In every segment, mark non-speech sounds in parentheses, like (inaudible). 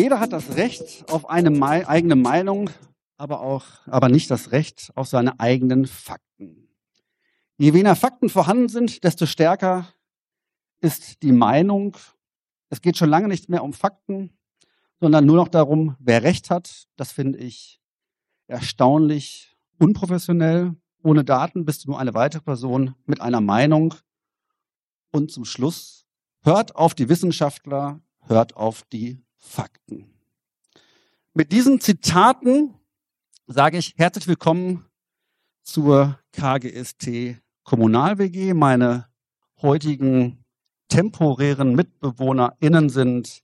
Jeder hat das Recht auf eine Me eigene Meinung, aber auch, aber nicht das Recht auf seine eigenen Fakten. Je weniger Fakten vorhanden sind, desto stärker ist die Meinung. Es geht schon lange nicht mehr um Fakten, sondern nur noch darum, wer Recht hat. Das finde ich erstaunlich unprofessionell. Ohne Daten bist du nur eine weitere Person mit einer Meinung. Und zum Schluss, hört auf die Wissenschaftler, hört auf die Fakten. Mit diesen Zitaten sage ich herzlich willkommen zur KGST Kommunal WG. Meine heutigen temporären MitbewohnerInnen sind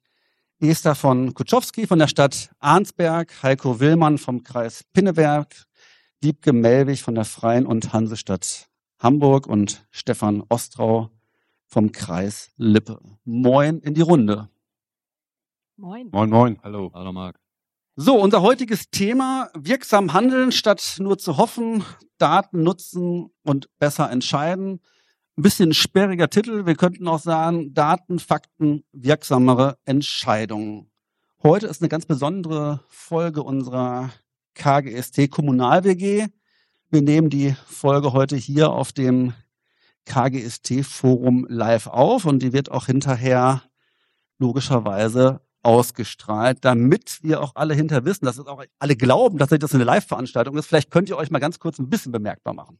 Esther von Kutschowski von der Stadt Arnsberg, Heiko Willmann vom Kreis Pinneberg, Diebke Melwig von der Freien und Hansestadt Hamburg und Stefan Ostrau vom Kreis Lippe. Moin in die Runde. Moin. Moin, moin. Hallo. Hallo Marc. So, unser heutiges Thema, wirksam handeln statt nur zu hoffen, Daten nutzen und besser entscheiden. Ein bisschen sperriger Titel. Wir könnten auch sagen, Daten, Fakten, wirksamere Entscheidungen. Heute ist eine ganz besondere Folge unserer KGST Kommunal WG. Wir nehmen die Folge heute hier auf dem KGST Forum live auf und die wird auch hinterher logischerweise ausgestrahlt, damit wir auch alle hinter wissen, dass es auch alle glauben, dass das eine Live-Veranstaltung ist. Vielleicht könnt ihr euch mal ganz kurz ein bisschen bemerkbar machen.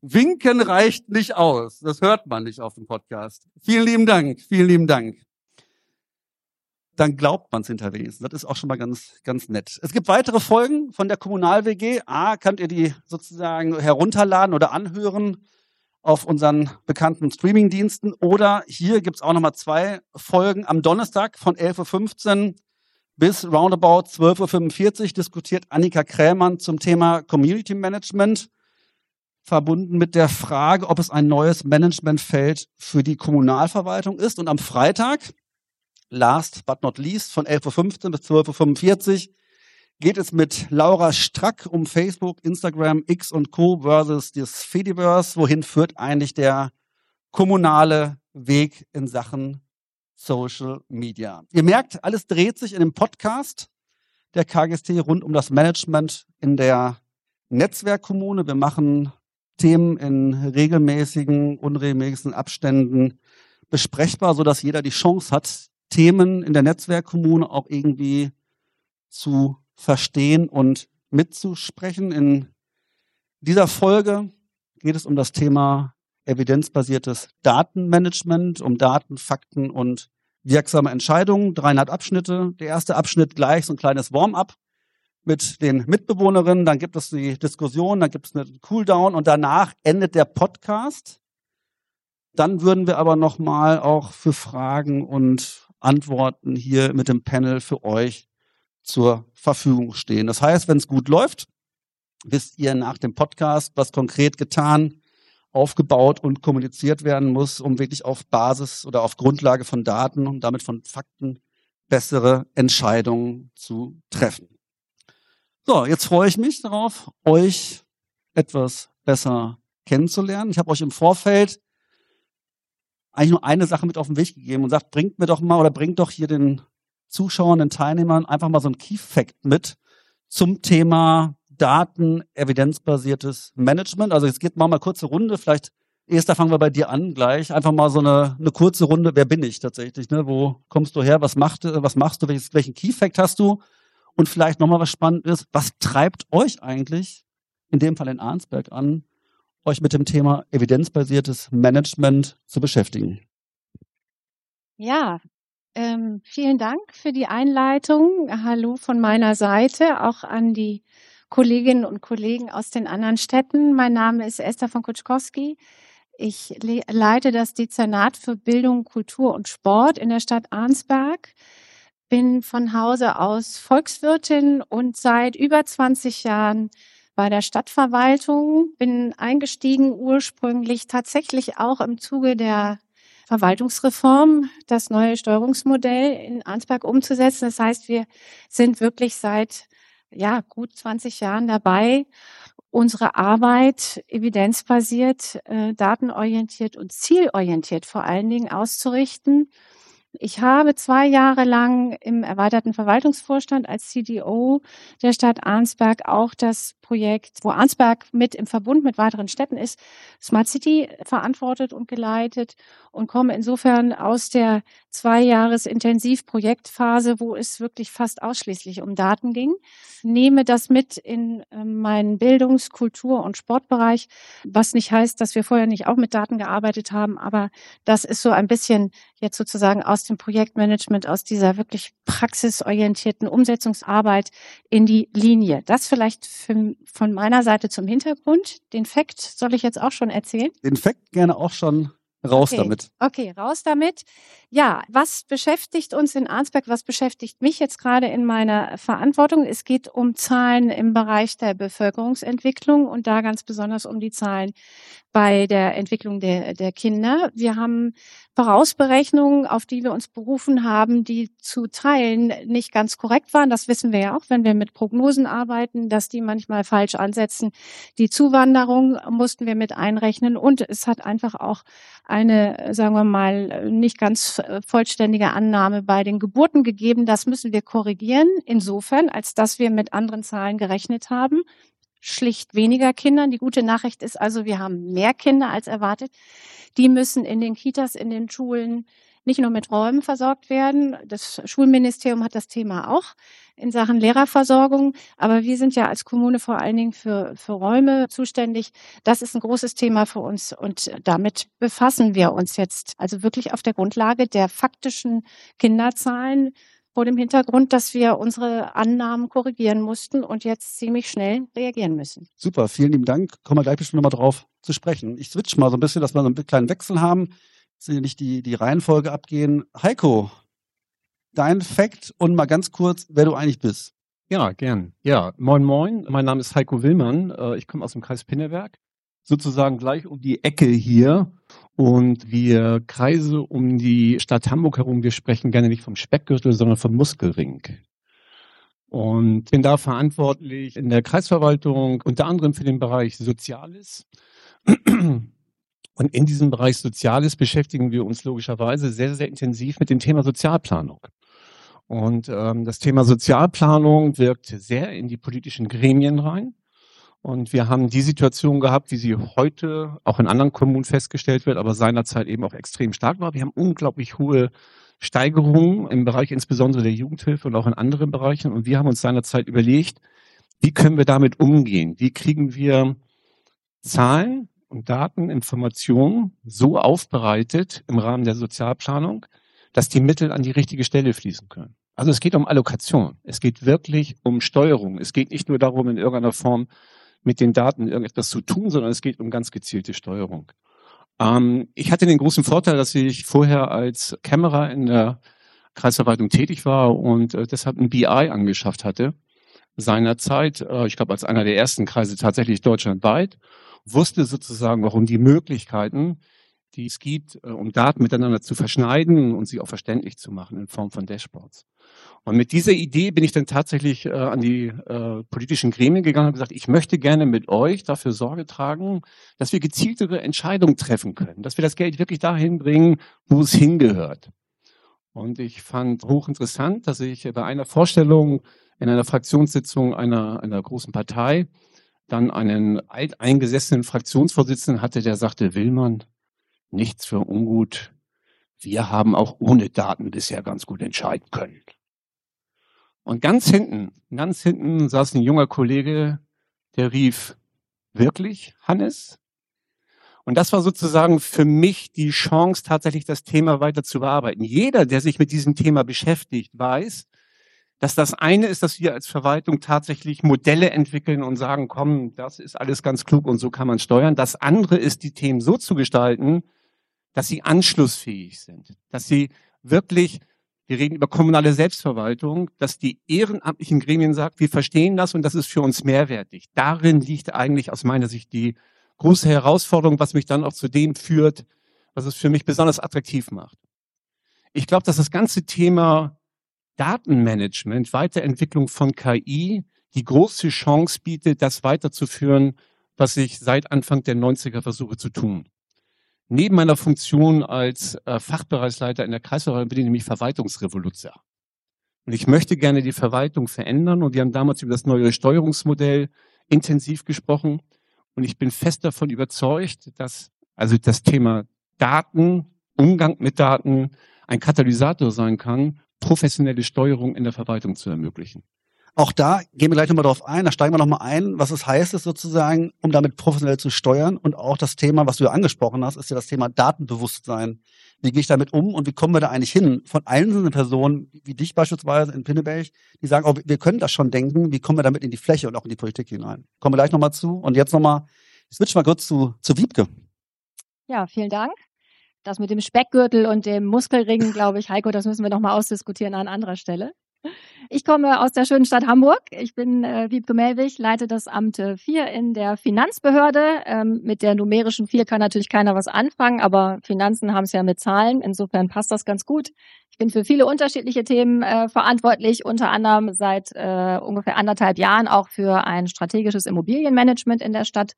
Winken reicht nicht aus. Das hört man nicht auf dem Podcast. Vielen lieben Dank. Vielen lieben Dank. Dann glaubt man es hinter. Das ist auch schon mal ganz, ganz nett. Es gibt weitere Folgen von der Kommunal-WG. A, könnt ihr die sozusagen herunterladen oder anhören auf unseren bekannten Streamingdiensten. Oder hier gibt's auch nochmal zwei Folgen am Donnerstag von 11.15 Uhr bis roundabout 12.45 Uhr diskutiert Annika Krämann zum Thema Community Management, verbunden mit der Frage, ob es ein neues Managementfeld für die Kommunalverwaltung ist. Und am Freitag, last but not least, von 11.15 Uhr bis 12.45 Uhr geht es mit Laura Strack um Facebook, Instagram, X und Co. versus das Fediverse. Wohin führt eigentlich der kommunale Weg in Sachen Social Media? Ihr merkt, alles dreht sich in dem Podcast der KGST rund um das Management in der Netzwerkkommune. Wir machen Themen in regelmäßigen, unregelmäßigen Abständen besprechbar, so dass jeder die Chance hat, Themen in der Netzwerkkommune auch irgendwie zu verstehen und mitzusprechen. In dieser Folge geht es um das Thema evidenzbasiertes Datenmanagement, um Daten, Fakten und wirksame Entscheidungen. Dreieinhalb Abschnitte. Der erste Abschnitt gleich so ein kleines Warm-up mit den Mitbewohnerinnen. Dann gibt es die Diskussion, dann gibt es eine Cooldown und danach endet der Podcast. Dann würden wir aber nochmal auch für Fragen und Antworten hier mit dem Panel für euch zur Verfügung stehen. Das heißt, wenn es gut läuft, wisst ihr nach dem Podcast, was konkret getan, aufgebaut und kommuniziert werden muss, um wirklich auf Basis oder auf Grundlage von Daten und damit von Fakten bessere Entscheidungen zu treffen. So, jetzt freue ich mich darauf, euch etwas besser kennenzulernen. Ich habe euch im Vorfeld eigentlich nur eine Sache mit auf den Weg gegeben und sagt, bringt mir doch mal oder bringt doch hier den Zuschauern, den Teilnehmern einfach mal so ein Key Fact mit zum Thema Daten, evidenzbasiertes Management. Also jetzt geht mal mal kurze Runde, vielleicht Esther, fangen wir bei dir an gleich. Einfach mal so eine, eine kurze Runde. Wer bin ich tatsächlich? Ne? Wo kommst du her? Was, macht, was machst du? Welches, welchen Key Fact hast du? Und vielleicht nochmal was Spannendes. Was treibt euch eigentlich, in dem Fall in Arnsberg an, euch mit dem Thema evidenzbasiertes Management zu beschäftigen? Ja, ähm, vielen Dank für die Einleitung. Hallo von meiner Seite, auch an die Kolleginnen und Kollegen aus den anderen Städten. Mein Name ist Esther von Kutschkowski. Ich le leite das Dezernat für Bildung, Kultur und Sport in der Stadt Arnsberg. Bin von Hause aus Volkswirtin und seit über 20 Jahren bei der Stadtverwaltung. Bin eingestiegen ursprünglich tatsächlich auch im Zuge der Verwaltungsreform, das neue Steuerungsmodell in Arnsberg umzusetzen. Das heißt, wir sind wirklich seit ja, gut 20 Jahren dabei, unsere Arbeit evidenzbasiert, äh, datenorientiert und zielorientiert vor allen Dingen auszurichten. Ich habe zwei Jahre lang im erweiterten Verwaltungsvorstand als CDO der Stadt Arnsberg auch das Projekt, wo Arnsberg mit im Verbund mit weiteren Städten ist, Smart City verantwortet und geleitet und komme insofern aus der zwei Jahres Intensivprojektphase, wo es wirklich fast ausschließlich um Daten ging, nehme das mit in ähm, meinen Bildungs-, Kultur- und Sportbereich, was nicht heißt, dass wir vorher nicht auch mit Daten gearbeitet haben, aber das ist so ein bisschen jetzt sozusagen aus dem Projektmanagement, aus dieser wirklich praxisorientierten Umsetzungsarbeit in die Linie. Das vielleicht für, von meiner Seite zum Hintergrund. Den Fakt soll ich jetzt auch schon erzählen? Den Fakt gerne auch schon Raus okay. damit. Okay, raus damit. Ja, was beschäftigt uns in Arnsberg? Was beschäftigt mich jetzt gerade in meiner Verantwortung? Es geht um Zahlen im Bereich der Bevölkerungsentwicklung und da ganz besonders um die Zahlen bei der Entwicklung der, der Kinder. Wir haben Vorausberechnungen, auf die wir uns berufen haben, die zu Teilen nicht ganz korrekt waren. Das wissen wir ja auch, wenn wir mit Prognosen arbeiten, dass die manchmal falsch ansetzen. Die Zuwanderung mussten wir mit einrechnen und es hat einfach auch eine, sagen wir mal, nicht ganz vollständige Annahme bei den Geburten gegeben. Das müssen wir korrigieren, insofern, als dass wir mit anderen Zahlen gerechnet haben schlicht weniger Kindern. Die gute Nachricht ist also, wir haben mehr Kinder als erwartet. Die müssen in den Kitas, in den Schulen nicht nur mit Räumen versorgt werden. Das Schulministerium hat das Thema auch in Sachen Lehrerversorgung. Aber wir sind ja als Kommune vor allen Dingen für, für Räume zuständig. Das ist ein großes Thema für uns und damit befassen wir uns jetzt also wirklich auf der Grundlage der faktischen Kinderzahlen vor dem Hintergrund, dass wir unsere Annahmen korrigieren mussten und jetzt ziemlich schnell reagieren müssen. Super, vielen lieben Dank. Kommen wir gleich bestimmt nochmal drauf zu sprechen. Ich switch mal so ein bisschen, dass wir so einen kleinen Wechsel haben. Nicht die, die Reihenfolge abgehen. Heiko, dein Fakt und mal ganz kurz, wer du eigentlich bist. Ja, gern. Ja, moin moin. Mein Name ist Heiko Willmann. Äh, ich komme aus dem Kreis Pinneberg sozusagen gleich um die Ecke hier. Und wir kreise um die Stadt Hamburg herum. Wir sprechen gerne nicht vom Speckgürtel, sondern vom Muskelring. Und bin da verantwortlich in der Kreisverwaltung, unter anderem für den Bereich Soziales. Und in diesem Bereich Soziales beschäftigen wir uns logischerweise sehr, sehr intensiv mit dem Thema Sozialplanung. Und ähm, das Thema Sozialplanung wirkt sehr in die politischen Gremien rein. Und wir haben die Situation gehabt, wie sie heute auch in anderen Kommunen festgestellt wird, aber seinerzeit eben auch extrem stark war. Wir haben unglaublich hohe Steigerungen im Bereich insbesondere der Jugendhilfe und auch in anderen Bereichen. Und wir haben uns seinerzeit überlegt, wie können wir damit umgehen? Wie kriegen wir Zahlen und Daten, so aufbereitet im Rahmen der Sozialplanung, dass die Mittel an die richtige Stelle fließen können? Also es geht um Allokation. Es geht wirklich um Steuerung. Es geht nicht nur darum, in irgendeiner Form mit den Daten irgendetwas zu tun, sondern es geht um ganz gezielte Steuerung. Ähm, ich hatte den großen Vorteil, dass ich vorher als Kämmerer in der Kreisverwaltung tätig war und äh, deshalb ein BI angeschafft hatte seinerzeit, äh, ich glaube als einer der ersten Kreise tatsächlich deutschlandweit, wusste sozusagen auch um die Möglichkeiten, die es gibt, äh, um Daten miteinander zu verschneiden und sie auch verständlich zu machen in Form von Dashboards. Und mit dieser Idee bin ich dann tatsächlich äh, an die äh, politischen Gremien gegangen und gesagt, ich möchte gerne mit euch dafür Sorge tragen, dass wir gezieltere Entscheidungen treffen können, dass wir das Geld wirklich dahin bringen, wo es hingehört. Und ich fand hochinteressant, dass ich bei einer Vorstellung in einer Fraktionssitzung einer, einer großen Partei dann einen alteingesessenen Fraktionsvorsitzenden hatte, der sagte, Willmann, nichts für ungut. Wir haben auch ohne Daten bisher ganz gut entscheiden können. Und ganz hinten, ganz hinten saß ein junger Kollege, der rief, wirklich, Hannes? Und das war sozusagen für mich die Chance, tatsächlich das Thema weiter zu bearbeiten. Jeder, der sich mit diesem Thema beschäftigt, weiß, dass das eine ist, dass wir als Verwaltung tatsächlich Modelle entwickeln und sagen, komm, das ist alles ganz klug und so kann man steuern. Das andere ist, die Themen so zu gestalten, dass sie anschlussfähig sind, dass sie wirklich, wir reden über kommunale Selbstverwaltung, dass die ehrenamtlichen Gremien sagt, wir verstehen das und das ist für uns mehrwertig. Darin liegt eigentlich aus meiner Sicht die große Herausforderung, was mich dann auch zu dem führt, was es für mich besonders attraktiv macht. Ich glaube, dass das ganze Thema Datenmanagement, Weiterentwicklung von KI, die große Chance bietet, das weiterzuführen, was ich seit Anfang der 90er versuche zu tun Neben meiner Funktion als äh, Fachbereichsleiter in der Kreisverwaltung bin ich nämlich Verwaltungsrevoluzer. Und ich möchte gerne die Verwaltung verändern. Und wir haben damals über das neue Steuerungsmodell intensiv gesprochen. Und ich bin fest davon überzeugt, dass also das Thema Daten, Umgang mit Daten ein Katalysator sein kann, professionelle Steuerung in der Verwaltung zu ermöglichen. Auch da gehen wir gleich nochmal drauf ein, da steigen wir nochmal ein, was es heißt, ist sozusagen, um damit professionell zu steuern. Und auch das Thema, was du ja angesprochen hast, ist ja das Thema Datenbewusstsein. Wie gehe ich damit um und wie kommen wir da eigentlich hin? Von einzelnen Personen, wie dich beispielsweise in Pinneberg, die sagen, oh, wir können das schon denken, wie kommen wir damit in die Fläche und auch in die Politik hinein? Kommen wir gleich nochmal zu. Und jetzt nochmal, ich switch mal kurz zu, zu Wiebke. Ja, vielen Dank. Das mit dem Speckgürtel und dem Muskelring, glaube ich, Heiko, das müssen wir nochmal ausdiskutieren an anderer Stelle. Ich komme aus der schönen Stadt Hamburg. Ich bin äh, Wiebke Melwig, leite das Amt 4 in der Finanzbehörde. Ähm, mit der numerischen 4 kann natürlich keiner was anfangen, aber Finanzen haben es ja mit Zahlen. Insofern passt das ganz gut. Ich bin für viele unterschiedliche Themen äh, verantwortlich, unter anderem seit äh, ungefähr anderthalb Jahren auch für ein strategisches Immobilienmanagement in der Stadt.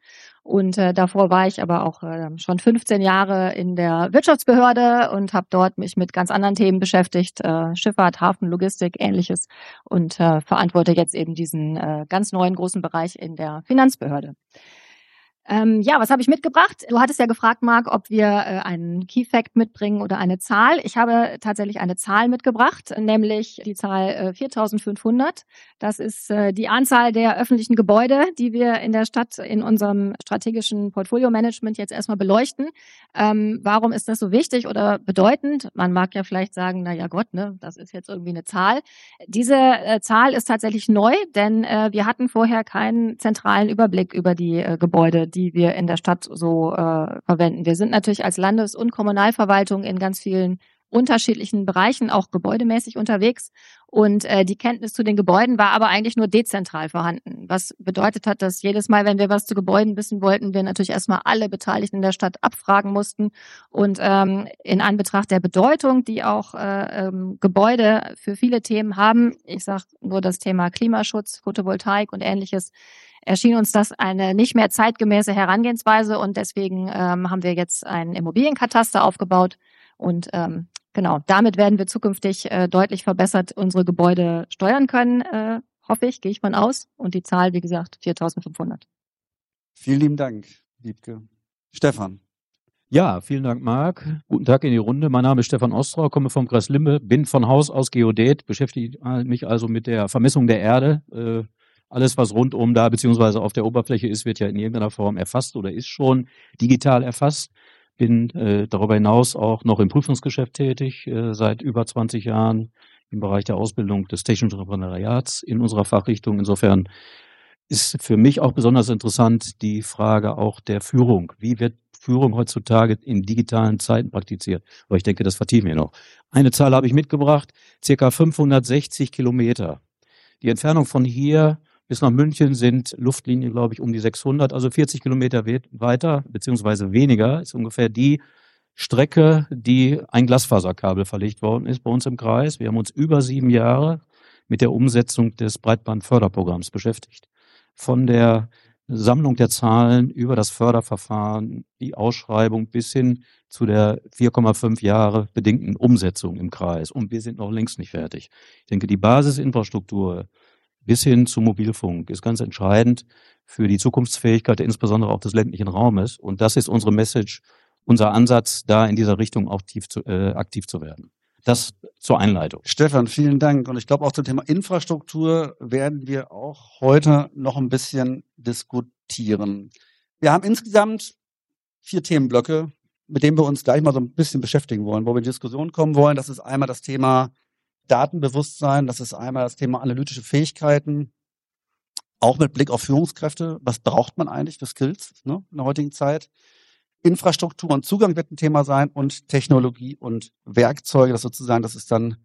Und äh, davor war ich aber auch äh, schon 15 Jahre in der Wirtschaftsbehörde und habe dort mich mit ganz anderen Themen beschäftigt, äh, Schifffahrt, Hafen, Logistik, ähnliches und äh, verantworte jetzt eben diesen äh, ganz neuen großen Bereich in der Finanzbehörde. Ähm, ja, was habe ich mitgebracht? Du hattest ja gefragt, Marc, ob wir äh, einen Key Fact mitbringen oder eine Zahl. Ich habe tatsächlich eine Zahl mitgebracht, nämlich die Zahl äh, 4500. Das ist äh, die Anzahl der öffentlichen Gebäude, die wir in der Stadt in unserem strategischen Portfolio-Management jetzt erstmal beleuchten. Ähm, warum ist das so wichtig oder bedeutend? Man mag ja vielleicht sagen, na ja Gott, ne, das ist jetzt irgendwie eine Zahl. Diese äh, Zahl ist tatsächlich neu, denn äh, wir hatten vorher keinen zentralen Überblick über die äh, Gebäude, die wir in der Stadt so äh, verwenden. Wir sind natürlich als Landes- und Kommunalverwaltung in ganz vielen unterschiedlichen Bereichen auch gebäudemäßig unterwegs. Und äh, die Kenntnis zu den Gebäuden war aber eigentlich nur dezentral vorhanden. Was bedeutet hat, dass jedes Mal, wenn wir was zu Gebäuden wissen wollten, wir natürlich erstmal alle Beteiligten in der Stadt abfragen mussten. Und ähm, in Anbetracht der Bedeutung, die auch äh, ähm, Gebäude für viele Themen haben, ich sage nur das Thema Klimaschutz, Photovoltaik und ähnliches, erschien uns das eine nicht mehr zeitgemäße Herangehensweise und deswegen ähm, haben wir jetzt einen Immobilienkataster aufgebaut und ähm, genau, damit werden wir zukünftig äh, deutlich verbessert unsere Gebäude steuern können, äh, hoffe ich, gehe ich von aus und die Zahl, wie gesagt, 4500. Vielen lieben Dank, Liebke. Stefan. Ja, vielen Dank, Marc. Guten Tag in die Runde. Mein Name ist Stefan Ostrau, komme vom Kreis Limbe, bin von Haus aus Geodät, beschäftige mich also mit der Vermessung der Erde, äh, alles, was rundum da beziehungsweise auf der Oberfläche ist, wird ja in irgendeiner Form erfasst oder ist schon digital erfasst. Bin äh, darüber hinaus auch noch im Prüfungsgeschäft tätig, äh, seit über 20 Jahren im Bereich der Ausbildung des technischen Referendariats in unserer Fachrichtung. Insofern ist für mich auch besonders interessant die Frage auch der Führung. Wie wird Führung heutzutage in digitalen Zeiten praktiziert? Aber ich denke, das vertiefen wir noch. Eine Zahl habe ich mitgebracht, circa 560 Kilometer. Die Entfernung von hier bis nach München sind Luftlinien, glaube ich, um die 600, also 40 Kilometer weiter, beziehungsweise weniger, ist ungefähr die Strecke, die ein Glasfaserkabel verlegt worden ist bei uns im Kreis. Wir haben uns über sieben Jahre mit der Umsetzung des Breitbandförderprogramms beschäftigt. Von der Sammlung der Zahlen über das Förderverfahren, die Ausschreibung bis hin zu der 4,5 Jahre bedingten Umsetzung im Kreis. Und wir sind noch längst nicht fertig. Ich denke, die Basisinfrastruktur, bis hin zu Mobilfunk ist ganz entscheidend für die Zukunftsfähigkeit, insbesondere auch des ländlichen Raumes. Und das ist unsere Message, unser Ansatz, da in dieser Richtung auch aktiv zu, äh, aktiv zu werden. Das zur Einleitung. Stefan, vielen Dank. Und ich glaube, auch zum Thema Infrastruktur werden wir auch heute noch ein bisschen diskutieren. Wir haben insgesamt vier Themenblöcke, mit denen wir uns gleich mal so ein bisschen beschäftigen wollen, wo wir in Diskussion kommen wollen. Das ist einmal das Thema Datenbewusstsein, das ist einmal das Thema analytische Fähigkeiten, auch mit Blick auf Führungskräfte. Was braucht man eigentlich für Skills ne, in der heutigen Zeit? Infrastruktur und Zugang wird ein Thema sein und Technologie und Werkzeuge, das sozusagen, das ist dann,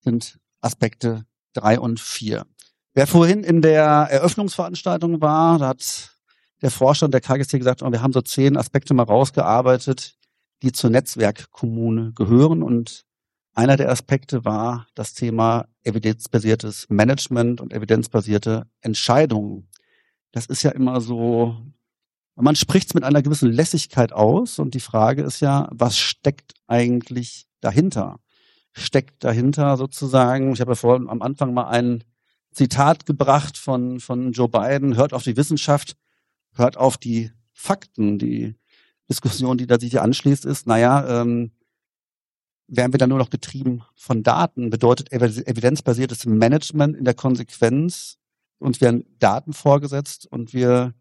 sind Aspekte drei und vier. Wer vorhin in der Eröffnungsveranstaltung war, da hat der Vorstand der KGC gesagt, oh, wir haben so zehn Aspekte mal rausgearbeitet, die zur Netzwerkkommune gehören und einer der Aspekte war das Thema evidenzbasiertes Management und evidenzbasierte Entscheidungen. Das ist ja immer so, man spricht es mit einer gewissen Lässigkeit aus und die Frage ist ja, was steckt eigentlich dahinter? Steckt dahinter sozusagen, ich habe ja vorhin am Anfang mal ein Zitat gebracht von, von Joe Biden, hört auf die Wissenschaft, hört auf die Fakten. Die Diskussion, die da sich hier anschließt, ist, naja, ähm, werden wir dann nur noch getrieben von Daten? Bedeutet evidenzbasiertes Management in der Konsequenz, uns werden Daten vorgesetzt und wir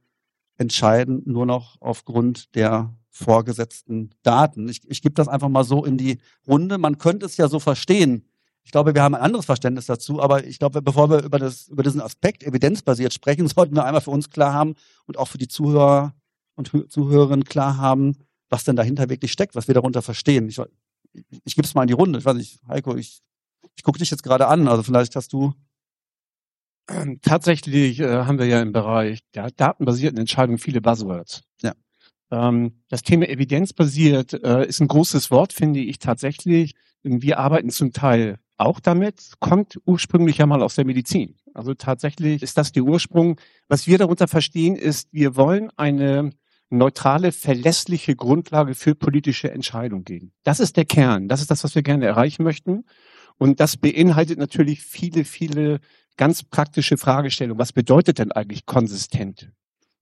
entscheiden nur noch aufgrund der vorgesetzten Daten. Ich, ich gebe das einfach mal so in die Runde. Man könnte es ja so verstehen. Ich glaube, wir haben ein anderes Verständnis dazu, aber ich glaube, bevor wir über, das, über diesen Aspekt evidenzbasiert sprechen, (laughs) sollten wir einmal für uns klar haben und auch für die Zuhörer und Zuhörerinnen klar haben, was denn dahinter wirklich steckt, was wir darunter verstehen. Ich, ich, gebe es mal in die Runde. Ich weiß nicht, Heiko, ich, ich gucke dich jetzt gerade an, also vielleicht hast du ähm, tatsächlich äh, haben wir ja im Bereich der datenbasierten Entscheidungen viele Buzzwords. Ja. Ähm, das Thema evidenzbasiert äh, ist ein großes Wort, finde ich tatsächlich. Wir arbeiten zum Teil auch damit, kommt ursprünglich ja mal aus der Medizin. Also tatsächlich ist das der Ursprung. Was wir darunter verstehen, ist, wir wollen eine neutrale, verlässliche Grundlage für politische Entscheidungen geben. Das ist der Kern. Das ist das, was wir gerne erreichen möchten. Und das beinhaltet natürlich viele, viele ganz praktische Fragestellungen. Was bedeutet denn eigentlich konsistent?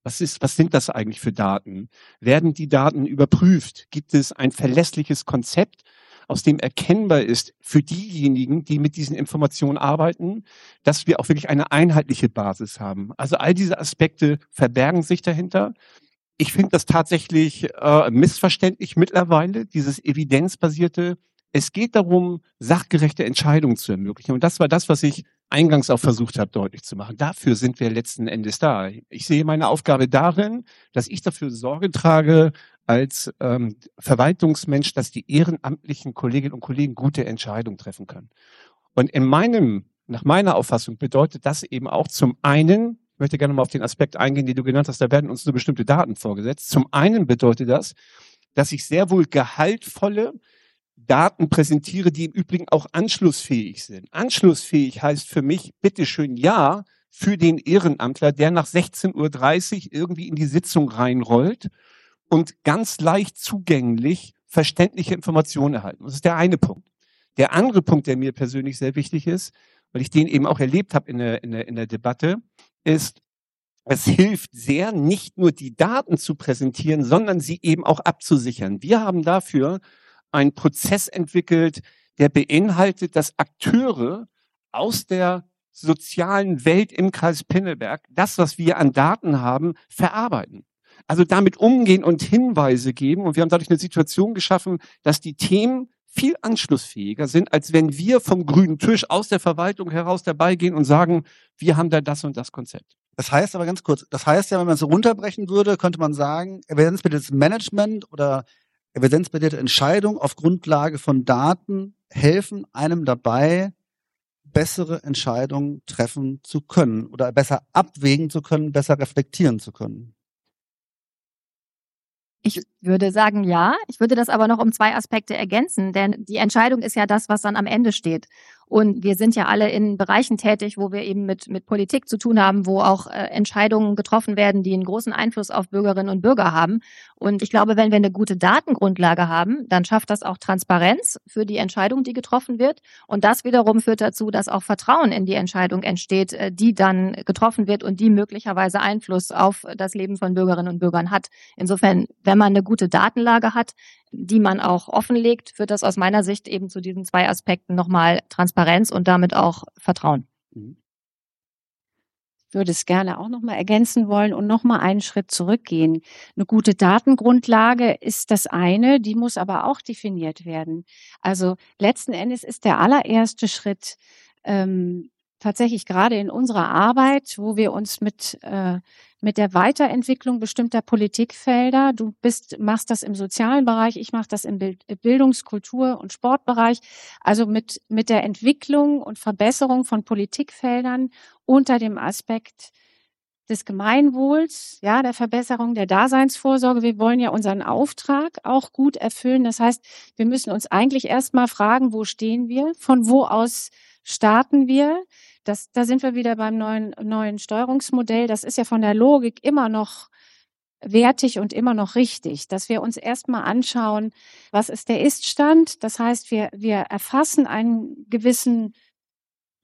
Was ist, was sind das eigentlich für Daten? Werden die Daten überprüft? Gibt es ein verlässliches Konzept, aus dem erkennbar ist für diejenigen, die mit diesen Informationen arbeiten, dass wir auch wirklich eine einheitliche Basis haben? Also all diese Aspekte verbergen sich dahinter. Ich finde das tatsächlich äh, missverständlich mittlerweile, dieses evidenzbasierte es geht darum, sachgerechte Entscheidungen zu ermöglichen. Und das war das, was ich eingangs auch versucht habe, deutlich zu machen. Dafür sind wir letzten Endes da. Ich sehe meine Aufgabe darin, dass ich dafür Sorge trage, als ähm, Verwaltungsmensch, dass die ehrenamtlichen Kolleginnen und Kollegen gute Entscheidungen treffen können. Und in meinem, nach meiner Auffassung bedeutet das eben auch zum einen, ich möchte gerne mal auf den Aspekt eingehen, den du genannt hast, da werden uns so bestimmte Daten vorgesetzt. Zum einen bedeutet das, dass ich sehr wohl gehaltvolle, Daten präsentiere, die im Übrigen auch anschlussfähig sind. Anschlussfähig heißt für mich, bitteschön, ja, für den Ehrenamtler, der nach 16.30 Uhr irgendwie in die Sitzung reinrollt und ganz leicht zugänglich verständliche Informationen erhalten. Das ist der eine Punkt. Der andere Punkt, der mir persönlich sehr wichtig ist, weil ich den eben auch erlebt habe in der, in der, in der Debatte, ist, es hilft sehr, nicht nur die Daten zu präsentieren, sondern sie eben auch abzusichern. Wir haben dafür einen Prozess entwickelt, der beinhaltet, dass Akteure aus der sozialen Welt im Kreis Pinneberg das, was wir an Daten haben, verarbeiten. Also damit umgehen und Hinweise geben. Und wir haben dadurch eine Situation geschaffen, dass die Themen viel anschlussfähiger sind, als wenn wir vom grünen Tisch aus der Verwaltung heraus dabei gehen und sagen, wir haben da das und das Konzept. Das heißt aber ganz kurz, das heißt ja, wenn man es runterbrechen würde, könnte man sagen, evidenzbasiertes Management oder evidenzbasierte Entscheidungen auf Grundlage von Daten helfen einem dabei, bessere Entscheidungen treffen zu können oder besser abwägen zu können, besser reflektieren zu können. Ich würde sagen, ja. Ich würde das aber noch um zwei Aspekte ergänzen, denn die Entscheidung ist ja das, was dann am Ende steht. Und wir sind ja alle in Bereichen tätig, wo wir eben mit, mit Politik zu tun haben, wo auch äh, Entscheidungen getroffen werden, die einen großen Einfluss auf Bürgerinnen und Bürger haben. Und ich glaube, wenn wir eine gute Datengrundlage haben, dann schafft das auch Transparenz für die Entscheidung, die getroffen wird. Und das wiederum führt dazu, dass auch Vertrauen in die Entscheidung entsteht, äh, die dann getroffen wird und die möglicherweise Einfluss auf das Leben von Bürgerinnen und Bürgern hat. Insofern, wenn man eine gute Datenlage hat, die man auch offenlegt, führt das aus meiner Sicht eben zu diesen zwei Aspekten nochmal Transparenz und damit auch Vertrauen. Mhm. Ich würde es gerne auch nochmal ergänzen wollen und nochmal einen Schritt zurückgehen. Eine gute Datengrundlage ist das eine, die muss aber auch definiert werden. Also letzten Endes ist der allererste Schritt ähm, tatsächlich gerade in unserer Arbeit, wo wir uns mit, äh, mit der Weiterentwicklung bestimmter Politikfelder, du bist, machst das im sozialen Bereich, ich mache das im Bild, Bildungs-, Kultur- und Sportbereich, also mit, mit der Entwicklung und Verbesserung von Politikfeldern unter dem Aspekt des Gemeinwohls, ja, der Verbesserung der Daseinsvorsorge. Wir wollen ja unseren Auftrag auch gut erfüllen. Das heißt, wir müssen uns eigentlich erstmal fragen, wo stehen wir? Von wo aus starten wir? Das, da sind wir wieder beim neuen, neuen Steuerungsmodell. Das ist ja von der Logik immer noch wertig und immer noch richtig, dass wir uns erstmal anschauen, was ist der Iststand. Das heißt, wir, wir erfassen einen gewissen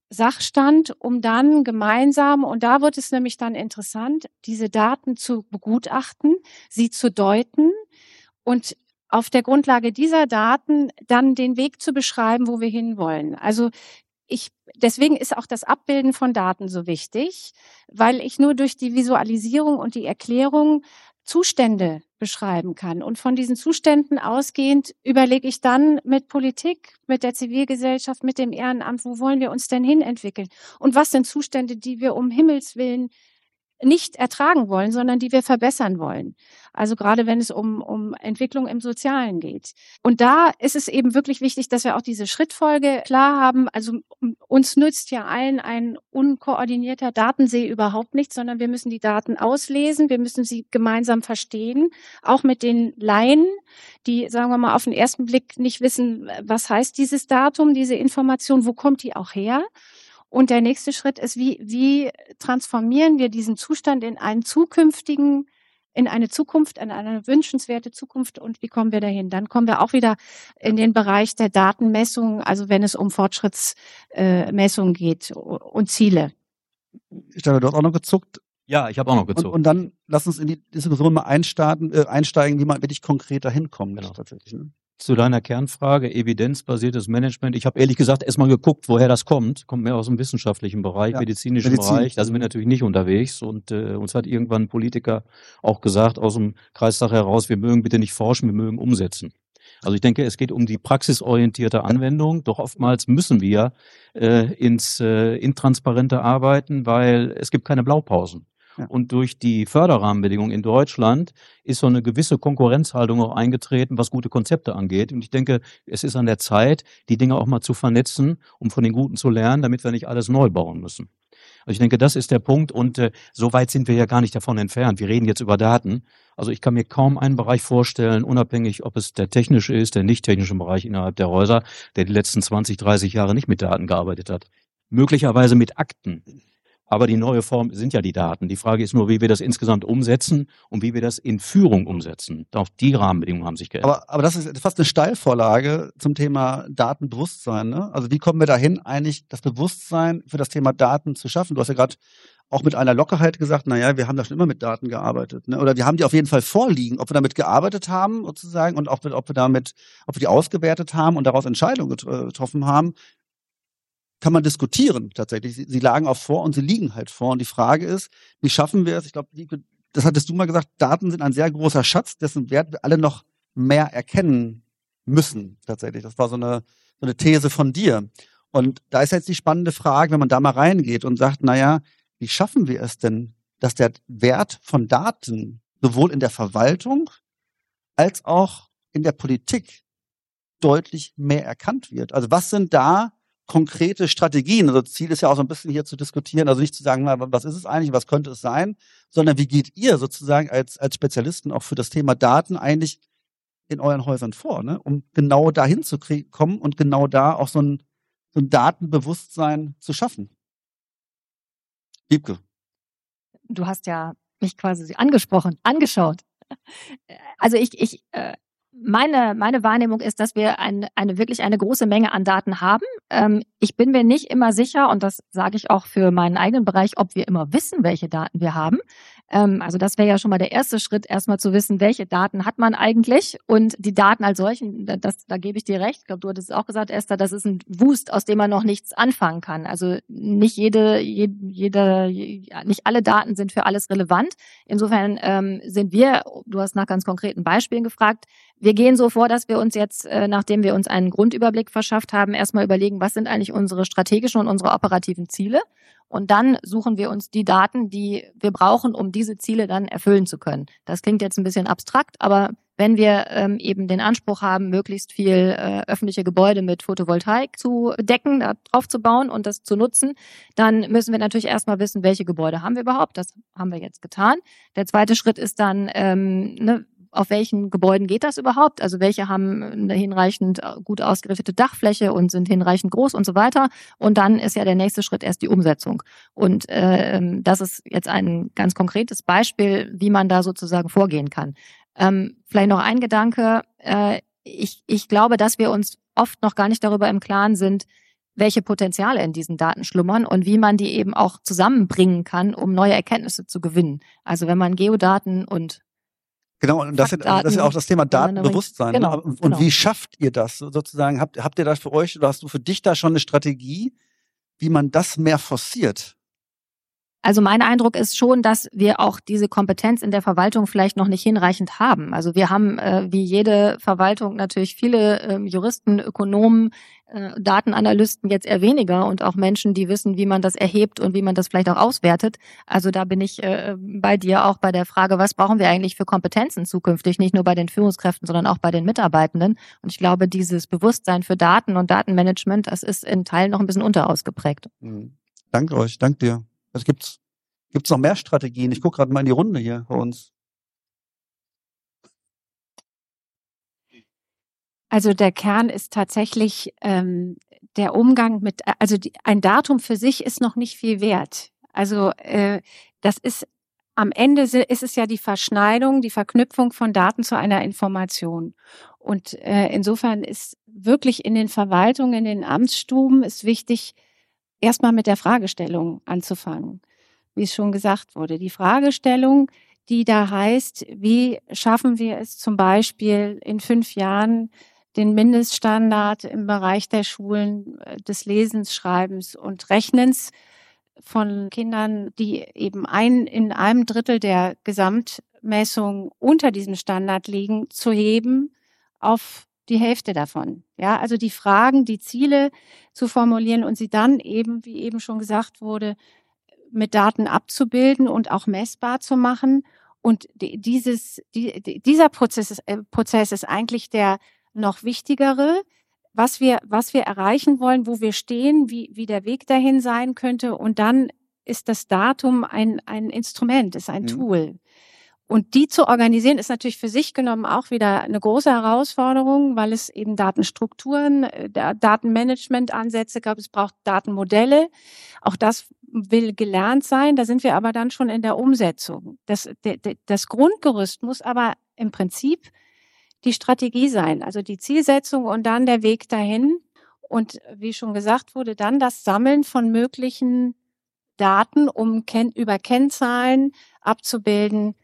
Sachstand, um dann gemeinsam, und da wird es nämlich dann interessant, diese Daten zu begutachten, sie zu deuten und auf der Grundlage dieser Daten dann den Weg zu beschreiben, wo wir hinwollen. Also ich, deswegen ist auch das Abbilden von Daten so wichtig, weil ich nur durch die Visualisierung und die Erklärung Zustände beschreiben kann. Und von diesen Zuständen ausgehend überlege ich dann mit Politik, mit der Zivilgesellschaft, mit dem Ehrenamt, wo wollen wir uns denn hin entwickeln? Und was sind Zustände, die wir um Himmels Willen nicht ertragen wollen, sondern die wir verbessern wollen. Also gerade wenn es um, um Entwicklung im Sozialen geht. Und da ist es eben wirklich wichtig, dass wir auch diese Schrittfolge klar haben. Also uns nützt ja allen ein unkoordinierter Datensee überhaupt nichts, sondern wir müssen die Daten auslesen, wir müssen sie gemeinsam verstehen, auch mit den Laien, die, sagen wir mal, auf den ersten Blick nicht wissen, was heißt dieses Datum, diese Information, wo kommt die auch her? Und der nächste Schritt ist, wie, wie transformieren wir diesen Zustand in einen zukünftigen, in eine Zukunft, in eine wünschenswerte Zukunft und wie kommen wir dahin? Dann kommen wir auch wieder in den Bereich der Datenmessung, also wenn es um Fortschrittsmessungen äh, geht und Ziele. Ich glaube, du hast auch noch gezuckt. Ja, ich habe auch noch gezuckt. Und, und, dann lass uns in die Diskussion mal einstarten, äh, einsteigen, wie man wirklich konkret dahin kommt. Genau. Tatsächlich, ne? Zu deiner Kernfrage, evidenzbasiertes Management. Ich habe ehrlich gesagt erstmal geguckt, woher das kommt. Kommt mehr aus dem wissenschaftlichen Bereich, ja, medizinischen Medizin. Bereich. Da sind wir natürlich nicht unterwegs. Und äh, uns hat irgendwann ein Politiker auch gesagt aus dem Kreistag heraus, wir mögen bitte nicht forschen, wir mögen umsetzen. Also ich denke, es geht um die praxisorientierte Anwendung. Doch oftmals müssen wir äh, ins äh, intransparente arbeiten, weil es gibt keine Blaupausen. Und durch die Förderrahmenbedingungen in Deutschland ist so eine gewisse Konkurrenzhaltung auch eingetreten, was gute Konzepte angeht. Und ich denke, es ist an der Zeit, die Dinge auch mal zu vernetzen, um von den Guten zu lernen, damit wir nicht alles neu bauen müssen. Also ich denke, das ist der Punkt und äh, so weit sind wir ja gar nicht davon entfernt. Wir reden jetzt über Daten. Also ich kann mir kaum einen Bereich vorstellen, unabhängig, ob es der technische ist, der nicht technische Bereich innerhalb der Häuser, der die letzten 20, 30 Jahre nicht mit Daten gearbeitet hat. Möglicherweise mit Akten. Aber die neue Form sind ja die Daten. Die Frage ist nur, wie wir das insgesamt umsetzen und wie wir das in Führung umsetzen. Auch die Rahmenbedingungen haben sich geändert. Aber, aber das ist fast eine Steilvorlage zum Thema Datenbewusstsein. Ne? Also wie kommen wir dahin, eigentlich das Bewusstsein für das Thema Daten zu schaffen? Du hast ja gerade auch mit einer Lockerheit gesagt, naja, wir haben da schon immer mit Daten gearbeitet. Ne? Oder wir haben die auf jeden Fall vorliegen, ob wir damit gearbeitet haben, sozusagen, und auch, ob wir damit, ob wir die ausgewertet haben und daraus Entscheidungen äh, getroffen haben, kann man diskutieren tatsächlich. Sie, sie lagen auch vor und sie liegen halt vor. Und die Frage ist, wie schaffen wir es? Ich glaube, das hattest du mal gesagt, Daten sind ein sehr großer Schatz, dessen Wert wir alle noch mehr erkennen müssen tatsächlich. Das war so eine, so eine These von dir. Und da ist jetzt die spannende Frage, wenn man da mal reingeht und sagt, naja, wie schaffen wir es denn, dass der Wert von Daten sowohl in der Verwaltung als auch in der Politik deutlich mehr erkannt wird? Also was sind da konkrete Strategien. Also Ziel ist ja auch so ein bisschen hier zu diskutieren, also nicht zu sagen, was ist es eigentlich, was könnte es sein, sondern wie geht ihr sozusagen als, als Spezialisten auch für das Thema Daten eigentlich in euren Häusern vor, ne? um genau dahin zu kommen und genau da auch so ein, so ein Datenbewusstsein zu schaffen. Liebke. Du hast ja mich quasi angesprochen, angeschaut. Also ich, ich äh, meine, meine Wahrnehmung ist, dass wir ein, eine wirklich eine große Menge an Daten haben. Ähm, ich bin mir nicht immer sicher, und das sage ich auch für meinen eigenen Bereich, ob wir immer wissen, welche Daten wir haben. Ähm, also das wäre ja schon mal der erste Schritt, erstmal zu wissen, welche Daten hat man eigentlich und die Daten als solchen, das, da gebe ich dir recht. Ich glaube, du hattest es auch gesagt, Esther, das ist ein Wust, aus dem man noch nichts anfangen kann. Also nicht jede, jede, jede nicht alle Daten sind für alles relevant. Insofern ähm, sind wir, du hast nach ganz konkreten Beispielen gefragt, wir gehen so vor, dass wir uns jetzt, äh, nachdem wir uns einen Grundüberblick verschafft haben, erstmal überlegen, was sind eigentlich unsere strategischen und unsere operativen Ziele und dann suchen wir uns die Daten, die wir brauchen, um diese Ziele dann erfüllen zu können. Das klingt jetzt ein bisschen abstrakt, aber wenn wir ähm, eben den Anspruch haben, möglichst viel äh, öffentliche Gebäude mit Photovoltaik zu decken, da drauf zu bauen und das zu nutzen, dann müssen wir natürlich erstmal wissen, welche Gebäude haben wir überhaupt. Das haben wir jetzt getan. Der zweite Schritt ist dann, ähm, ne, auf welchen Gebäuden geht das überhaupt? Also welche haben eine hinreichend äh, gut ausgerichtete Dachfläche und sind hinreichend groß und so weiter. Und dann ist ja der nächste Schritt erst die Umsetzung. Und äh, das ist jetzt ein ganz konkretes Beispiel, wie man da sozusagen vorgehen kann. Ähm, vielleicht noch ein Gedanke. Äh, ich, ich glaube, dass wir uns oft noch gar nicht darüber im Klaren sind, welche Potenziale in diesen Daten schlummern und wie man die eben auch zusammenbringen kann, um neue Erkenntnisse zu gewinnen. Also wenn man Geodaten und Genau, und das, sind, das ist ja auch das Thema Datenbewusstsein. Ne? Genau, und genau. wie schafft ihr das sozusagen? Habt, habt ihr das für euch oder hast du für dich da schon eine Strategie, wie man das mehr forciert? Also mein Eindruck ist schon, dass wir auch diese Kompetenz in der Verwaltung vielleicht noch nicht hinreichend haben. Also wir haben äh, wie jede Verwaltung natürlich viele äh, Juristen, Ökonomen, Datenanalysten jetzt eher weniger und auch Menschen, die wissen, wie man das erhebt und wie man das vielleicht auch auswertet. Also da bin ich äh, bei dir auch bei der Frage, was brauchen wir eigentlich für Kompetenzen zukünftig, nicht nur bei den Führungskräften, sondern auch bei den Mitarbeitenden. Und ich glaube, dieses Bewusstsein für Daten und Datenmanagement, das ist in Teilen noch ein bisschen unterausgeprägt. Mhm. Danke euch, danke dir. Es gibt gibt's noch mehr Strategien. Ich gucke gerade mal in die Runde hier bei uns. Also der Kern ist tatsächlich ähm, der Umgang mit, also die, ein Datum für sich ist noch nicht viel wert. Also äh, das ist am Ende ist es ja die Verschneidung, die Verknüpfung von Daten zu einer Information. Und äh, insofern ist wirklich in den Verwaltungen, in den Amtsstuben ist wichtig, erstmal mit der Fragestellung anzufangen wie es schon gesagt wurde. Die Fragestellung, die da heißt, wie schaffen wir es zum Beispiel in fünf Jahren, den Mindeststandard im Bereich der Schulen äh, des Lesens, Schreibens und Rechnens von Kindern, die eben ein, in einem Drittel der Gesamtmessung unter diesem Standard liegen, zu heben auf die Hälfte davon. Ja, also die Fragen, die Ziele zu formulieren und sie dann eben, wie eben schon gesagt wurde, mit Daten abzubilden und auch messbar zu machen. Und dieses, die, dieser Prozess äh, Prozess ist eigentlich der noch wichtigere, was wir, was wir erreichen wollen, wo wir stehen, wie, wie der Weg dahin sein könnte. Und dann ist das Datum ein, ein Instrument, ist ein mhm. Tool. Und die zu organisieren, ist natürlich für sich genommen auch wieder eine große Herausforderung, weil es eben Datenstrukturen, äh, Datenmanagement-Ansätze gab, es braucht Datenmodelle. Auch das will gelernt sein, da sind wir aber dann schon in der Umsetzung. Das, das Grundgerüst muss aber im Prinzip die Strategie sein, also die Zielsetzung und dann der Weg dahin. Und wie schon gesagt wurde, dann das Sammeln von möglichen Daten, um über Kennzahlen abzubilden,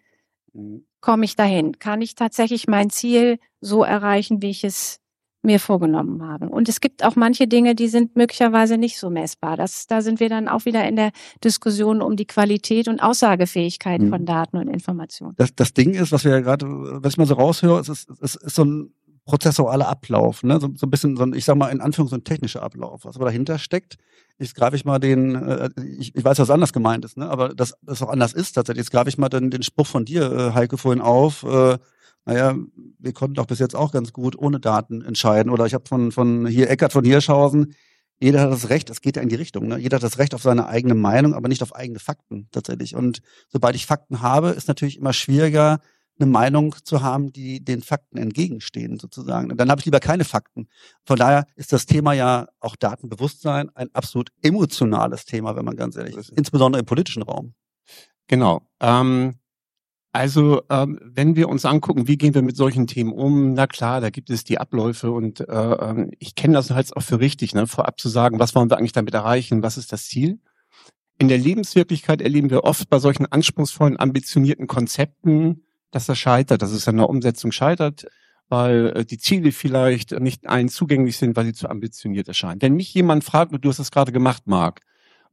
mhm. komme ich dahin? Kann ich tatsächlich mein Ziel so erreichen, wie ich es mir vorgenommen habe. Und es gibt auch manche Dinge, die sind möglicherweise nicht so messbar. Das, da sind wir dann auch wieder in der Diskussion um die Qualität und Aussagefähigkeit mhm. von Daten und Informationen. Das, das Ding ist, was wir ja gerade, was ich mal so raushöre, es ist, es ist so ein prozessualer Ablauf, ne? so, so ein bisschen so ein, ich sag mal in Anführungszeichen, so technischer Ablauf. Was aber dahinter steckt, ich greife ich mal den, äh, ich, ich weiß, was anders gemeint ist, ne? aber dass das auch anders ist tatsächlich. Jetzt greife ich mal den, den Spruch von dir, äh, Heike, vorhin auf, äh, naja, wir konnten doch bis jetzt auch ganz gut ohne Daten entscheiden. Oder ich habe von, von hier Eckert von Hirschhausen, jeder hat das Recht, es geht ja in die Richtung, ne? jeder hat das Recht auf seine eigene Meinung, aber nicht auf eigene Fakten tatsächlich. Und sobald ich Fakten habe, ist natürlich immer schwieriger, eine Meinung zu haben, die den Fakten entgegenstehen sozusagen. Und dann habe ich lieber keine Fakten. Von daher ist das Thema ja auch Datenbewusstsein ein absolut emotionales Thema, wenn man ganz ehrlich ist, insbesondere im politischen Raum. Genau. Ähm, also ähm, wenn wir uns angucken, wie gehen wir mit solchen Themen um, na klar, da gibt es die Abläufe und äh, ähm, ich kenne das halt auch für richtig, ne, vorab zu sagen, was wollen wir eigentlich damit erreichen, was ist das Ziel. In der Lebenswirklichkeit erleben wir oft bei solchen anspruchsvollen, ambitionierten Konzepten, dass das scheitert, dass es an der Umsetzung scheitert, weil äh, die Ziele vielleicht nicht allen zugänglich sind, weil sie zu ambitioniert erscheinen. Wenn mich jemand fragt, und du hast das gerade gemacht, Marc,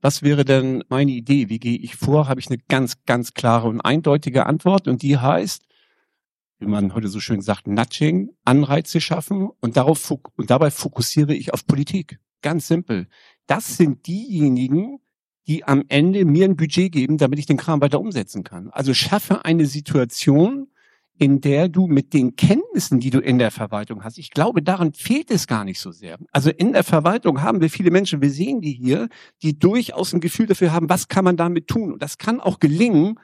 was wäre denn meine Idee? Wie gehe ich vor? Habe ich eine ganz, ganz klare und eindeutige Antwort und die heißt, wie man heute so schön sagt, Nudging, Anreize schaffen und darauf und dabei fokussiere ich auf Politik. Ganz simpel. Das sind diejenigen, die am Ende mir ein Budget geben, damit ich den Kram weiter umsetzen kann. Also schaffe eine Situation, in der du mit den Kenntnissen, die du in der Verwaltung hast, ich glaube, daran fehlt es gar nicht so sehr. Also in der Verwaltung haben wir viele Menschen, wir sehen die hier, die durchaus ein Gefühl dafür haben, was kann man damit tun. Und das kann auch gelingen,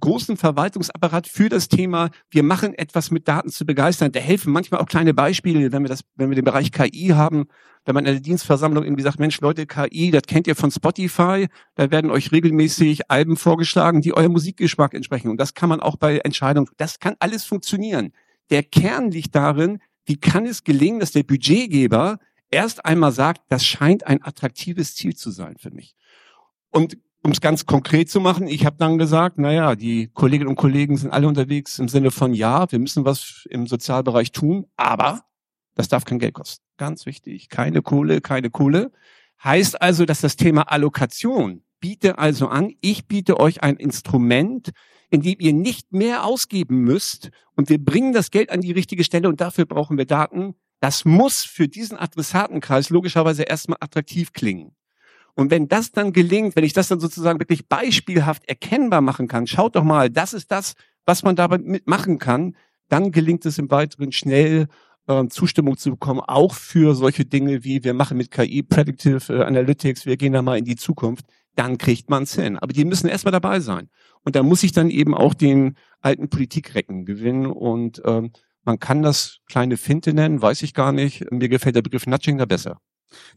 großen Verwaltungsapparat für das Thema, wir machen etwas mit Daten zu begeistern. Da helfen manchmal auch kleine Beispiele, wenn wir das, wenn wir den Bereich KI haben, wenn man in der Dienstversammlung irgendwie sagt, Mensch, Leute, KI, das kennt ihr von Spotify, da werden euch regelmäßig Alben vorgeschlagen, die eurem Musikgeschmack entsprechen. Und das kann man auch bei Entscheidungen, das kann alles funktionieren. Der Kern liegt darin, wie kann es gelingen, dass der Budgetgeber erst einmal sagt, das scheint ein attraktives Ziel zu sein für mich. Und um es ganz konkret zu machen, ich habe dann gesagt, naja, die Kolleginnen und Kollegen sind alle unterwegs im Sinne von, ja, wir müssen was im Sozialbereich tun, aber das darf kein Geld kosten. Ganz wichtig, keine Kohle, keine Kohle. Heißt also, dass das Thema Allokation biete also an, ich biete euch ein Instrument, in dem ihr nicht mehr ausgeben müsst und wir bringen das Geld an die richtige Stelle und dafür brauchen wir Daten. Das muss für diesen Adressatenkreis logischerweise erstmal attraktiv klingen. Und wenn das dann gelingt, wenn ich das dann sozusagen wirklich beispielhaft erkennbar machen kann, schaut doch mal, das ist das, was man dabei mitmachen kann, dann gelingt es im Weiteren schnell äh, Zustimmung zu bekommen, auch für solche Dinge wie wir machen mit KI Predictive äh, Analytics, wir gehen da mal in die Zukunft, dann kriegt man es hin. Aber die müssen erstmal dabei sein. Und da muss ich dann eben auch den alten Politikrecken gewinnen und ähm, man kann das kleine Finte nennen, weiß ich gar nicht. Mir gefällt der Begriff Nudging da besser.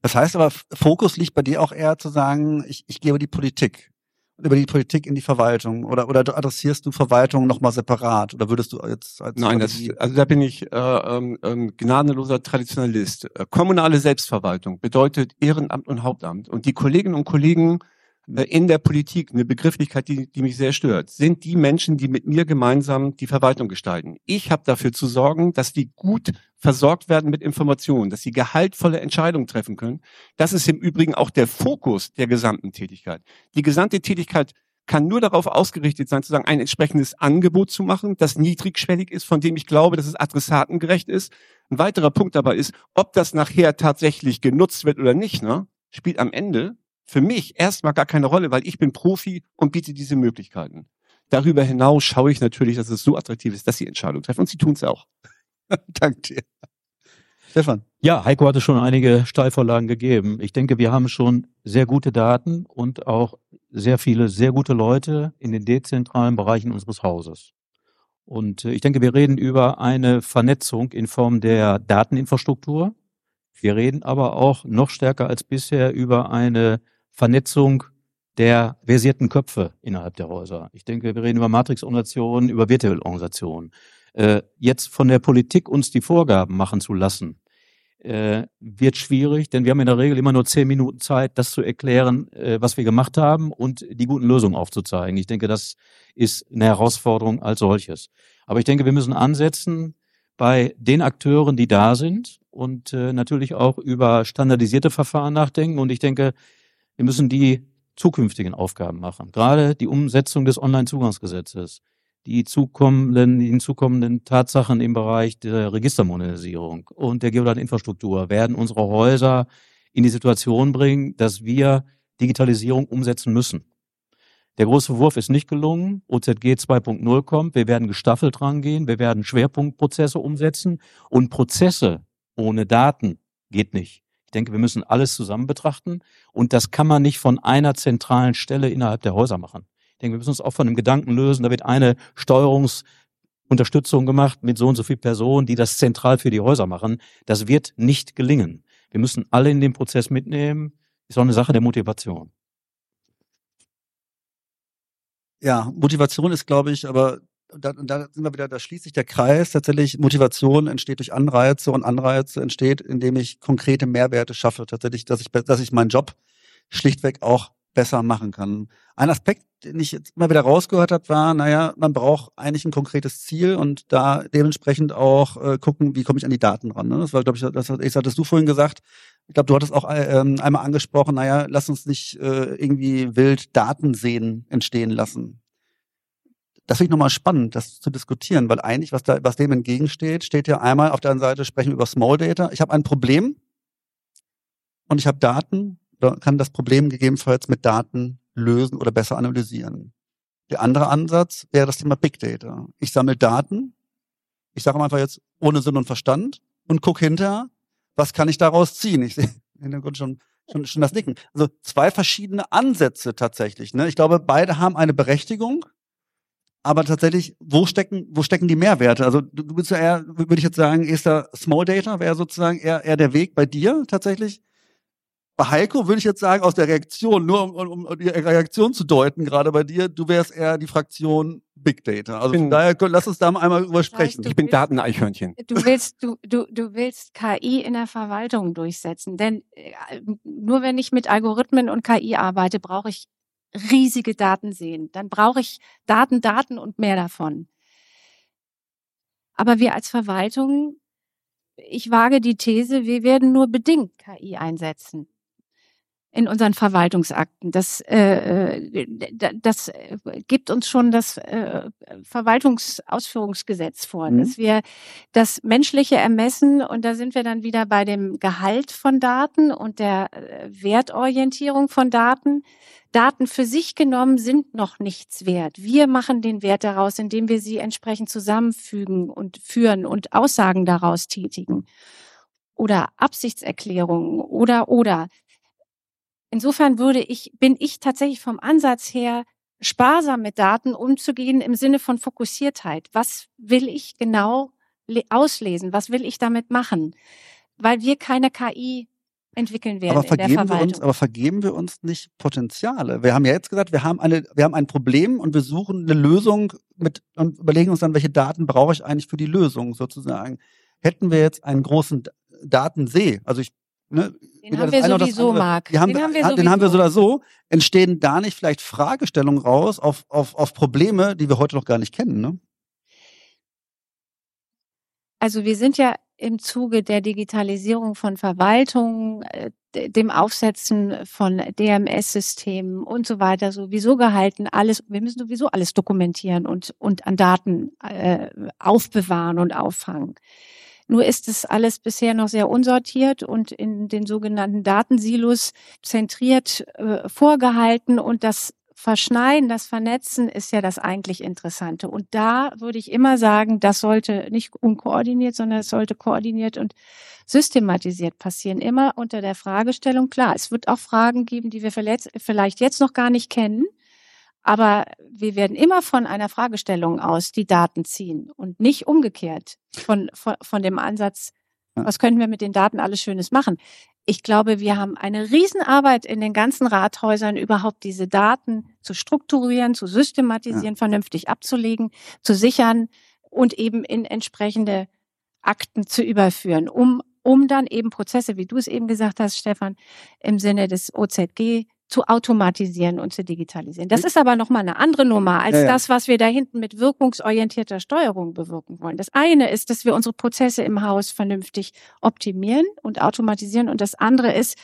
Das heißt aber, Fokus liegt bei dir auch eher zu sagen, ich, ich gehe über die Politik über die Politik in die Verwaltung oder oder adressierst du Verwaltung nochmal separat oder würdest du jetzt als Nein, das, also da bin ich äh, ähm, ähm, gnadenloser Traditionalist. Äh, kommunale Selbstverwaltung bedeutet Ehrenamt und Hauptamt und die Kolleginnen und Kollegen äh, in der Politik, eine Begrifflichkeit, die, die mich sehr stört, sind die Menschen, die mit mir gemeinsam die Verwaltung gestalten. Ich habe dafür zu sorgen, dass die gut versorgt werden mit Informationen, dass sie gehaltvolle Entscheidungen treffen können. Das ist im Übrigen auch der Fokus der gesamten Tätigkeit. Die gesamte Tätigkeit kann nur darauf ausgerichtet sein, zu sagen, ein entsprechendes Angebot zu machen, das niedrigschwellig ist, von dem ich glaube, dass es adressatengerecht ist. Ein weiterer Punkt dabei ist, ob das nachher tatsächlich genutzt wird oder nicht, ne, spielt am Ende für mich erstmal gar keine Rolle, weil ich bin Profi und biete diese Möglichkeiten. Darüber hinaus schaue ich natürlich, dass es so attraktiv ist, dass sie Entscheidungen treffen und sie tun es auch. (laughs) Danke dir. Stefan. Ja, Heiko hatte schon einige Steilvorlagen gegeben. Ich denke, wir haben schon sehr gute Daten und auch sehr viele, sehr gute Leute in den dezentralen Bereichen unseres Hauses. Und äh, ich denke, wir reden über eine Vernetzung in Form der Dateninfrastruktur. Wir reden aber auch noch stärker als bisher über eine Vernetzung der versierten Köpfe innerhalb der Häuser. Ich denke, wir reden über Matrix-Organisationen, über virtuelle Organisationen. Äh, jetzt von der Politik uns die Vorgaben machen zu lassen, äh, wird schwierig, denn wir haben in der Regel immer nur zehn Minuten Zeit, das zu erklären, äh, was wir gemacht haben und die guten Lösungen aufzuzeigen. Ich denke, das ist eine Herausforderung als solches. Aber ich denke, wir müssen ansetzen bei den Akteuren, die da sind und äh, natürlich auch über standardisierte Verfahren nachdenken. Und ich denke, wir müssen die zukünftigen Aufgaben machen. Gerade die Umsetzung des Onlinezugangsgesetzes, die zukommenden, die hinzukommenden Tatsachen im Bereich der Registermodernisierung und der Geodateninfrastruktur werden unsere Häuser in die Situation bringen, dass wir Digitalisierung umsetzen müssen. Der große Wurf ist nicht gelungen. OZG 2.0 kommt. Wir werden gestaffelt rangehen. Wir werden Schwerpunktprozesse umsetzen. Und Prozesse ohne Daten geht nicht. Ich denke, wir müssen alles zusammen betrachten und das kann man nicht von einer zentralen Stelle innerhalb der Häuser machen. Denke, wir müssen uns auch von dem Gedanken lösen, da wird eine Steuerungsunterstützung gemacht mit so und so viel Personen, die das zentral für die Häuser machen. Das wird nicht gelingen. Wir müssen alle in den Prozess mitnehmen. Ist auch eine Sache der Motivation. Ja, Motivation ist, glaube ich, aber da, da sind wir wieder, da schließt sich der Kreis. Tatsächlich, Motivation entsteht durch Anreize und Anreize entsteht, indem ich konkrete Mehrwerte schaffe. Tatsächlich, dass ich, dass ich meinen Job schlichtweg auch besser machen kann. Ein Aspekt, den ich jetzt immer wieder rausgehört habe, war, naja, man braucht eigentlich ein konkretes Ziel und da dementsprechend auch äh, gucken, wie komme ich an die Daten ran. Ne? Das war, glaube ich, das, das hattest du vorhin gesagt. Ich glaube, du hattest auch äh, ähm, einmal angesprochen, naja, lass uns nicht äh, irgendwie wild Daten sehen entstehen lassen das finde ich nochmal spannend, das zu diskutieren, weil eigentlich, was, da, was dem entgegensteht, steht ja einmal auf der einen Seite, sprechen wir über Small Data. Ich habe ein Problem und ich habe Daten, kann das Problem gegebenenfalls mit Daten lösen oder besser analysieren. Der andere Ansatz wäre das Thema Big Data. Ich sammle Daten, ich sage einfach jetzt ohne Sinn und Verstand und gucke hinterher, was kann ich daraus ziehen. Ich sehe im Hintergrund schon, schon, schon das Nicken. Also zwei verschiedene Ansätze tatsächlich. Ne? Ich glaube, beide haben eine Berechtigung Aber tatsächlich, wo stecken, wo stecken die Mehrwerte? Also du, bist ja eher, würde ich jetzt sagen, erster Small Data wäre sozusagen eher, eher der Weg bei dir tatsächlich. Bei Heiko würde ich jetzt sagen, aus der Reaktion, nur um, um, um die Reaktion zu deuten, gerade bei dir, du wärst eher die Fraktion Big Data. Also von daher lass uns da mal einmal drüber sprechen. ich bin Dateneichhörnchen. Du willst, du, du, du willst KI in der Verwaltung durchsetzen. Denn äh, nur wenn ich mit Algorithmen und KI arbeite, brauche ich riesige Daten sehen. Dann brauche ich Daten, Daten und mehr davon. Aber wir als Verwaltung, ich wage die These, wir werden nur bedingt KI einsetzen in unseren Verwaltungsakten. Das, äh, äh das gibt uns schon das äh, Verwaltungsausführungsgesetz vor, mhm. dass wir das menschliche Ermessen, und da sind wir dann wieder bei dem Gehalt von Daten und der äh, Wertorientierung von Daten. Daten für sich genommen sind noch nichts wert. Wir machen den Wert daraus, indem wir sie entsprechend zusammenfügen und führen und Aussagen daraus tätigen oder Absichtserklärungen oder oder. Insofern würde ich, bin ich tatsächlich vom Ansatz her sparsam mit Daten umzugehen im Sinne von Fokussiertheit. Was will ich genau auslesen? Was will ich damit machen? Weil wir keine KI entwickeln werden aber vergeben Wir uns, aber vergeben wir uns nicht Potenziale? Wir haben ja jetzt gesagt, wir haben eine, wir haben ein Problem und wir suchen eine Lösung mit und überlegen uns dann, welche Daten brauche ich eigentlich für die Lösung sozusagen. Hätten wir jetzt einen großen Datensee, also ich Ne, den haben wir sowieso, Marc. Den haben, wir sowieso. den haben wir so oder so. Entstehen da nicht vielleicht Fragestellungen raus auf, auf, auf Probleme, die wir heute noch gar nicht kennen? Ne? Also wir sind ja im Zuge der Digitalisierung von Verwaltung, äh, dem Aufsetzen von DMS-Systemen und so weiter sowieso gehalten. Alles, wir müssen sowieso alles dokumentieren und, und an Daten äh, aufbewahren und auffangen. Nur ist es alles bisher noch sehr unsortiert und in den sogenannten Datensilos zentriert äh, vorgehalten und das Verschneiden, das Vernetzen ist ja das eigentlich Interessante. Und da würde ich immer sagen, das sollte nicht unkoordiniert, sondern es sollte koordiniert und systematisiert passieren. Immer unter der Fragestellung, klar, es wird auch Fragen geben, die wir vielleicht jetzt noch gar nicht kennen. Aber wir werden immer von einer Fragestellung aus die Daten ziehen und nicht umgekehrt von, von, von dem Ansatz, was könnten wir mit den Daten alles Schönes machen. Ich glaube, wir haben eine Riesenarbeit in den ganzen Rathäusern, überhaupt diese Daten zu strukturieren, zu systematisieren, ja. vernünftig abzulegen, zu sichern und eben in entsprechende Akten zu überführen, um, um dann eben Prozesse, wie du es eben gesagt hast, Stefan, im Sinne des OZG zu automatisieren und zu digitalisieren. Das ist aber nochmal eine andere Nummer als ja, ja. das, was wir da hinten mit wirkungsorientierter Steuerung bewirken wollen. Das eine ist, dass wir unsere Prozesse im Haus vernünftig optimieren und automatisieren und das andere ist,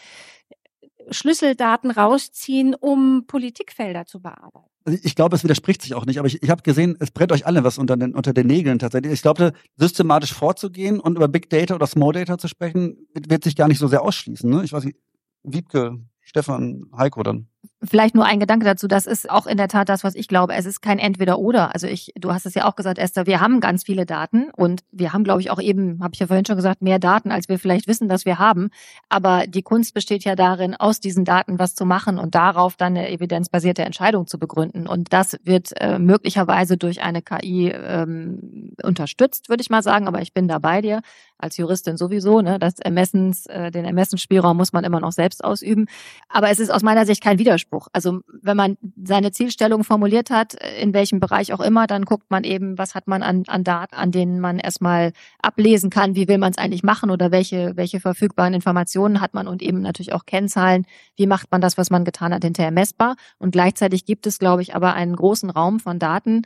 Schlüsseldaten rausziehen, um Politikfelder zu bearbeiten. Also ich glaube, es widerspricht sich auch nicht, aber ich, ich habe gesehen, es brennt euch alle was unter den, unter den Nägeln tatsächlich. Ich glaube, systematisch vorzugehen und über Big Data oder Small Data zu sprechen, wird sich gar nicht so sehr ausschließen. Ne? Ich weiß nicht, Wiebke, Stefan, Heiko dann. Vielleicht nur ein Gedanke dazu. Das ist auch in der Tat das, was ich glaube. Es ist kein Entweder-Oder. Also ich, du hast es ja auch gesagt, Esther, wir haben ganz viele Daten und wir haben, glaube ich, auch eben, habe ich ja vorhin schon gesagt, mehr Daten, als wir vielleicht wissen, dass wir haben. Aber die Kunst besteht ja darin, aus diesen Daten was zu machen und darauf dann eine evidenzbasierte Entscheidung zu begründen. Und das wird äh, möglicherweise durch eine KI ähm, unterstützt, würde ich mal sagen. Aber ich bin da bei dir als Juristin sowieso. Ne? Das Ermessens, äh, den Ermessensspielraum muss man immer noch selbst ausüben. Aber es ist aus meiner Sicht kein Widerspruch. Also wenn man seine Zielstellung formuliert hat, in welchem Bereich auch immer, dann guckt man eben, was hat man an, an Daten, an denen man erstmal ablesen kann, wie will man es eigentlich machen oder welche, welche verfügbaren Informationen hat man und eben natürlich auch Kennzahlen, wie macht man das, was man getan hat, hinterher messbar. Und gleichzeitig gibt es, glaube ich, aber einen großen Raum von Daten,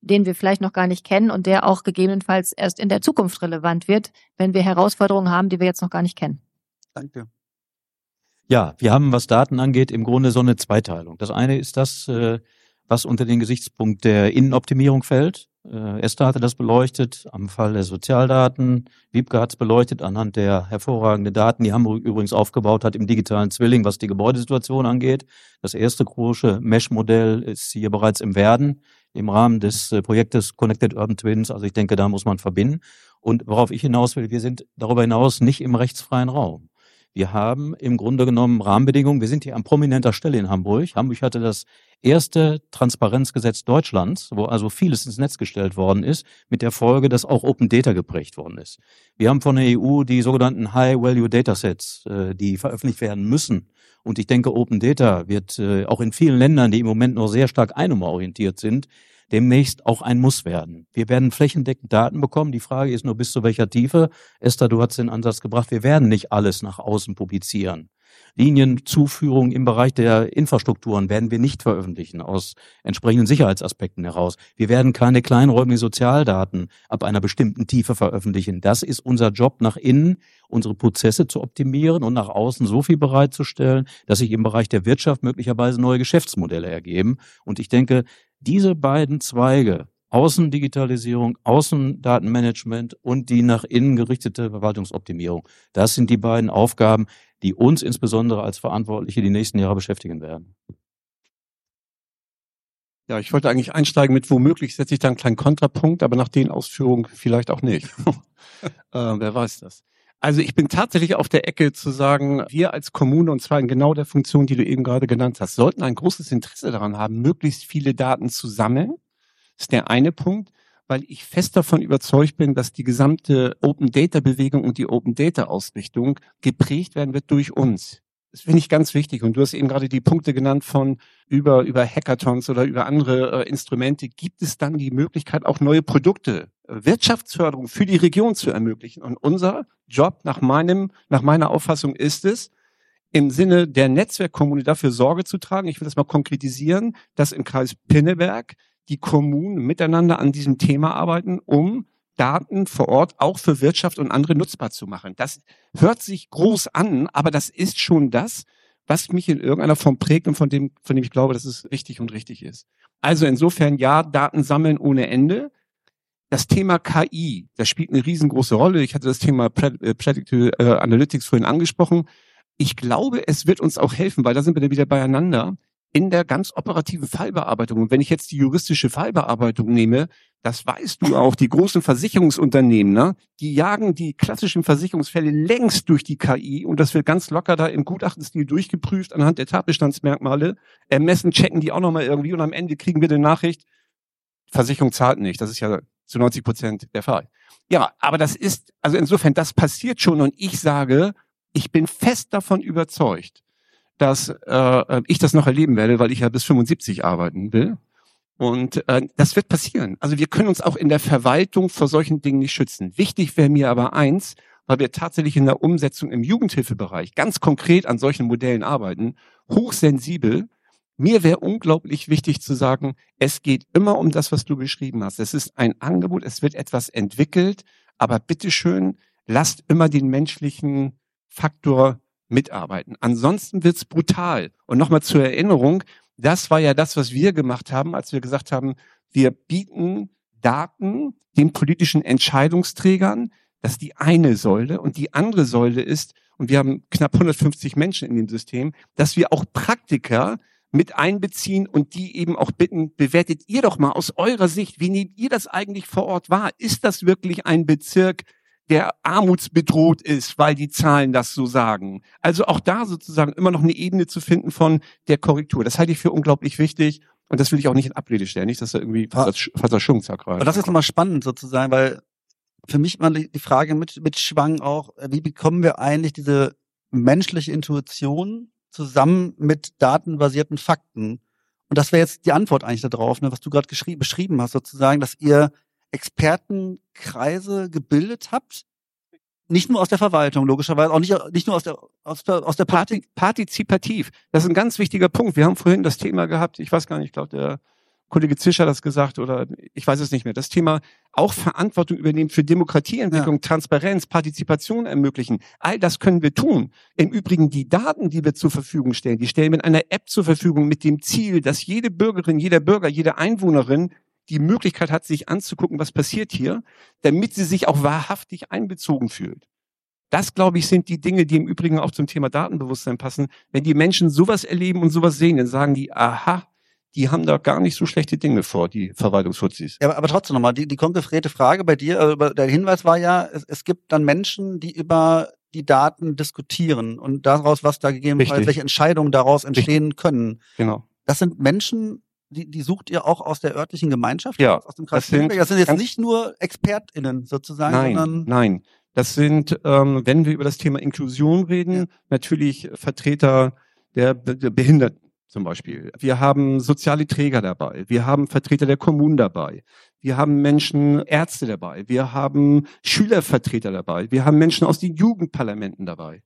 den wir vielleicht noch gar nicht kennen und der auch gegebenenfalls erst in der Zukunft relevant wird, wenn wir Herausforderungen haben, die wir jetzt noch gar nicht kennen. Danke. Ja, wir haben, was Daten angeht, im Grunde so eine Zweiteilung. Das eine ist das, äh, was unter den Gesichtspunkt der Innenoptimierung fällt. Äh, Esther hatte das beleuchtet am Fall der Sozialdaten. Wiebke hat es beleuchtet anhand der hervorragenden Daten, die Hamburg übrigens aufgebaut hat im digitalen Zwilling, was die Gebäudesituation angeht. Das erste große Mesh-Modell ist hier bereits im Werden im Rahmen des äh, Projektes Connected Urban Twins. Also ich denke, da muss man verbinden. Und worauf ich hinaus will, wir sind darüber hinaus nicht im rechtsfreien Raum. Wir haben im Grunde genommen Rahmenbedingungen. Wir sind hier an prominenter Stelle in Hamburg. Hamburg hatte das erste Transparenzgesetz Deutschlands, wo also vieles ins Netz gestellt worden ist, mit der Folge, dass auch Open Data geprägt worden ist. Wir haben von der EU die sogenannten High-Value Datasets, äh, die veröffentlicht werden müssen. Und ich denke, Open Data wird äh, auch in vielen Ländern, die im Moment noch sehr stark einnummerorientiert sind, demnächst auch ein Muss werden. Wir werden flächendeckend Daten bekommen. Die Frage ist nur, bis zu welcher Tiefe. Esther, du hast den Ansatz gebracht, wir werden nicht alles nach außen publizieren. Linienzuführung im Bereich der Infrastrukturen werden wir nicht veröffentlichen aus entsprechenden Sicherheitsaspekten heraus. Wir werden keine kleinräumigen Sozialdaten ab einer bestimmten Tiefe veröffentlichen. Das ist unser Job nach innen, unsere Prozesse zu optimieren und nach außen so viel bereitzustellen, dass sich im Bereich der Wirtschaft möglicherweise neue Geschäftsmodelle ergeben. Und ich denke, diese beiden Zweige, Außendigitalisierung, Außendatenmanagement und die nach innen gerichtete Verwaltungsoptimierung. Das sind die beiden Aufgaben, die uns insbesondere als Verantwortliche die nächsten Jahre beschäftigen werden. Ja, ich wollte eigentlich einsteigen mit womöglich setze ich da einen kleinen Kontrapunkt, aber nach den Ausführungen vielleicht auch nicht. (laughs) äh, wer weiß das. Also ich bin tatsächlich auf der Ecke zu sagen, wir als Kommune, und zwar in genau der Funktion, die du eben gerade genannt hast, sollten ein großes Interesse daran haben, möglichst viele Daten zu sammeln. Das ist der eine Punkt, weil ich fest davon überzeugt bin, dass die gesamte Open Data Bewegung und die Open Data Ausrichtung geprägt werden wird durch uns. Das finde ich ganz wichtig. Und du hast eben gerade die Punkte genannt von über, über Hackathons oder über andere äh, Instrumente. Gibt es dann die Möglichkeit, auch neue Produkte, äh, Wirtschaftsförderung für die Region zu ermöglichen? Und unser Job nach meinem, nach meiner Auffassung ist es, im Sinne der Netzwerkkommune dafür Sorge zu tragen. Ich will das mal konkretisieren, dass im Kreis Pinneberg die Kommunen miteinander an diesem Thema arbeiten, um Daten vor Ort auch für Wirtschaft und andere nutzbar zu machen. Das hört sich groß an, aber das ist schon das, was mich in irgendeiner Form prägt und von dem, von dem ich glaube, dass es richtig und richtig ist. Also insofern ja, Daten sammeln ohne Ende. Das Thema KI, das spielt eine riesengroße Rolle. Ich hatte das Thema äh, Predictive äh, Analytics vorhin angesprochen. Ich glaube, es wird uns auch helfen, weil da sind wir dann wieder beieinander, in der ganz operativen Fallbearbeitung. Und wenn ich jetzt die juristische Fallbearbeitung nehme, das weißt du auch, die großen Versicherungsunternehmen, ne, die jagen die klassischen Versicherungsfälle längst durch die KI und das wird ganz locker da im Gutachtenstil durchgeprüft anhand der Tatbestandsmerkmale. Ermessen, checken die auch nochmal irgendwie und am Ende kriegen wir eine Nachricht, Versicherung zahlt nicht. Das ist ja zu 90 Prozent der Fall. Ja, aber das ist, also insofern, das passiert schon und ich sage, ich bin fest davon überzeugt, dass äh, ich das noch erleben werde, weil ich ja bis 75 arbeiten will. Und äh, das wird passieren. Also wir können uns auch in der Verwaltung vor solchen Dingen nicht schützen. Wichtig wäre mir aber eins, weil wir tatsächlich in der Umsetzung im Jugendhilfebereich ganz konkret an solchen Modellen arbeiten, hochsensibel. Mir wäre unglaublich wichtig zu sagen, es geht immer um das, was du beschrieben hast. Es ist ein Angebot, es wird etwas entwickelt, aber bitteschön, lasst immer den menschlichen Faktor mitarbeiten. Ansonsten wird's brutal. Und nochmal zur Erinnerung, das war ja das, was wir gemacht haben, als wir gesagt haben, wir bieten Daten den politischen Entscheidungsträgern. Das ist die eine Säule. Und die andere Säule ist, und wir haben knapp 150 Menschen in dem System, dass wir auch Praktiker mit einbeziehen und die eben auch bitten, bewertet ihr doch mal aus eurer Sicht, wie nehmt ihr das eigentlich vor Ort wahr? Ist das wirklich ein Bezirk, der armutsbedroht ist, weil die Zahlen das so sagen. Also auch da sozusagen immer noch eine Ebene zu finden von der Korrektur. Das halte ich für unglaublich wichtig. Und das will ich auch nicht in Abrede stellen, nicht, dass er irgendwie fast das Schwungzack rein. Aber das ist nochmal spannend sozusagen, weil für mich mal die Frage mit, mit schwang auch, wie bekommen wir eigentlich diese menschliche Intuition zusammen mit datenbasierten Fakten? Und das wäre jetzt die Antwort eigentlich darauf, ne, was du gerade beschrieben hast, sozusagen, dass ihr Expertenkreise gebildet habt. Nicht nur aus der Verwaltung, logischerweise, auch nicht, nicht nur aus der, aus der, aus der Parti Partizipativ. Das ist ein ganz wichtiger Punkt. Wir haben vorhin das Thema gehabt, ich weiß gar nicht, ich glaube, der Kollege Zischer das gesagt oder ich weiß es nicht mehr. Das Thema auch Verantwortung übernehmen für Demokratieentwicklung, ja. Transparenz, Partizipation ermöglichen. All das können wir tun. Im Übrigen die Daten, die wir zur Verfügung stellen, die stellen wir in einer App zur Verfügung mit dem Ziel, dass jede Bürgerin, jeder Bürger, jede Einwohnerin die Möglichkeit hat, sich anzugucken, was passiert hier, damit sie sich auch wahrhaftig einbezogen fühlt. Das, glaube ich, sind die Dinge, die im Übrigen auch zum Thema Datenbewusstsein passen. Wenn die Menschen sowas erleben und sowas sehen, dann sagen die, aha, die haben da gar nicht so schlechte Dinge vor, die Verwaltungsfuzis. Ja, aber, trotzdem nochmal, die, die konkrete Frage bei dir, also der Hinweis war ja, es, es gibt dann Menschen, die über die Daten diskutieren und daraus, was da gegebenenfalls, Richtig. welche Entscheidungen daraus entstehen können. Genau. Das sind Menschen, die, die sucht ihr auch aus der örtlichen Gemeinschaft, Ja, aus dem Kreis das sind. Das sind jetzt nicht nur ExpertInnen sozusagen, Nein, sondern nein. Das sind, ähm, wenn wir über das Thema Inklusion reden, natürlich Vertreter der, der Behinderten zum Beispiel. Wir haben soziale Träger dabei. Wir haben Vertreter der Kommunen dabei. Wir haben Menschen, Ärzte dabei. Wir haben Schülervertreter dabei. Wir haben Menschen aus den Jugendparlamenten dabei.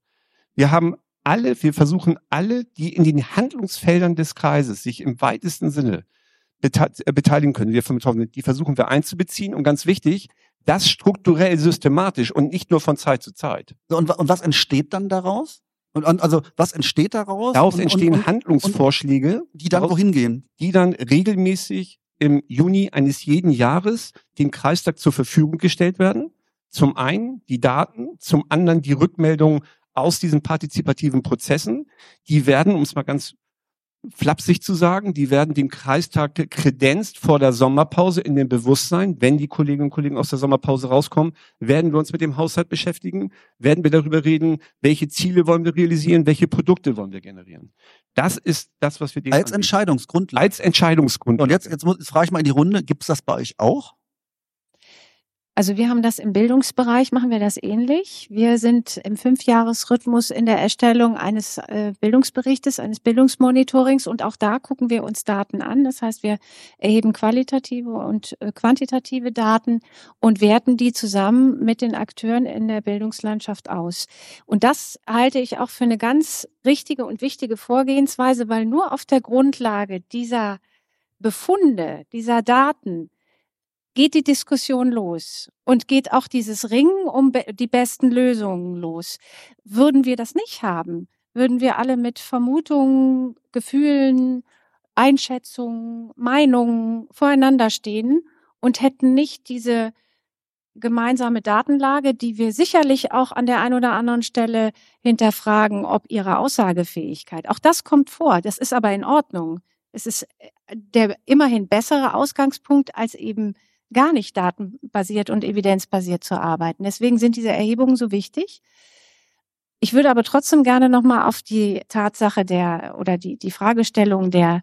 Wir haben alle, wir versuchen alle, die in den Handlungsfeldern des Kreises sich im weitesten Sinne äh, beteiligen können, die davon betroffen sind, die versuchen wir einzubeziehen. Und ganz wichtig, das strukturell systematisch und nicht nur von Zeit zu Zeit. Und, und was entsteht dann daraus? Und, und also was entsteht daraus? Daraus und, entstehen Handlungsvorschläge, die dann daraus- wohin gehen? die dann regelmäßig im Juni eines jeden Jahres dem Kreistag zur Verfügung gestellt werden. Zum einen die Daten, zum anderen die Rückmeldungen aus diesen partizipativen Prozessen. Die werden, um es mal ganz flapsig zu sagen, die werden dem Kreistag kredenzt vor der Sommerpause in dem Bewusstsein, wenn die Kolleginnen und Kollegen aus der Sommerpause rauskommen, werden wir uns mit dem Haushalt beschäftigen, werden wir darüber reden, welche Ziele wollen wir realisieren, welche Produkte wollen wir generieren. Das ist das, was wir denen Als anbieten. Entscheidungsgrundlage. als Entscheidungsgrund. Und jetzt, jetzt, muss, jetzt frage ich mal in die Runde, gibt's das bei euch auch? Also wir haben das im Bildungsbereich, machen wir das ähnlich. Wir sind im Fünfjahresrhythmus in der Erstellung eines äh, Bildungsberichtes, eines Bildungsmonitorings und auch da gucken wir uns Daten an. Das heißt, wir erheben qualitative und äh, quantitative Daten und werten die zusammen mit den Akteuren in der Bildungslandschaft aus. Und das halte ich auch für eine ganz richtige und wichtige Vorgehensweise, weil nur auf der Grundlage dieser Befunde, dieser Daten, geht die Diskussion los und geht auch dieses Ringen um die besten Lösungen los. Würden wir das nicht haben, würden wir alle mit Vermutungen, Gefühlen, Einschätzungen, Meinungen voreinander stehen und hätten nicht diese gemeinsame Datenlage, die wir sicherlich auch an der einen oder anderen Stelle hinterfragen, ob ihre Aussagefähigkeit. Auch das kommt vor. Das ist aber in Ordnung. Es ist äh, der immerhin bessere Ausgangspunkt als eben gar nicht datenbasiert und evidenzbasiert zu arbeiten. Deswegen sind diese Erhebungen so wichtig. Ich würde aber trotzdem gerne nochmal auf die Tatsache der oder die, die Fragestellung der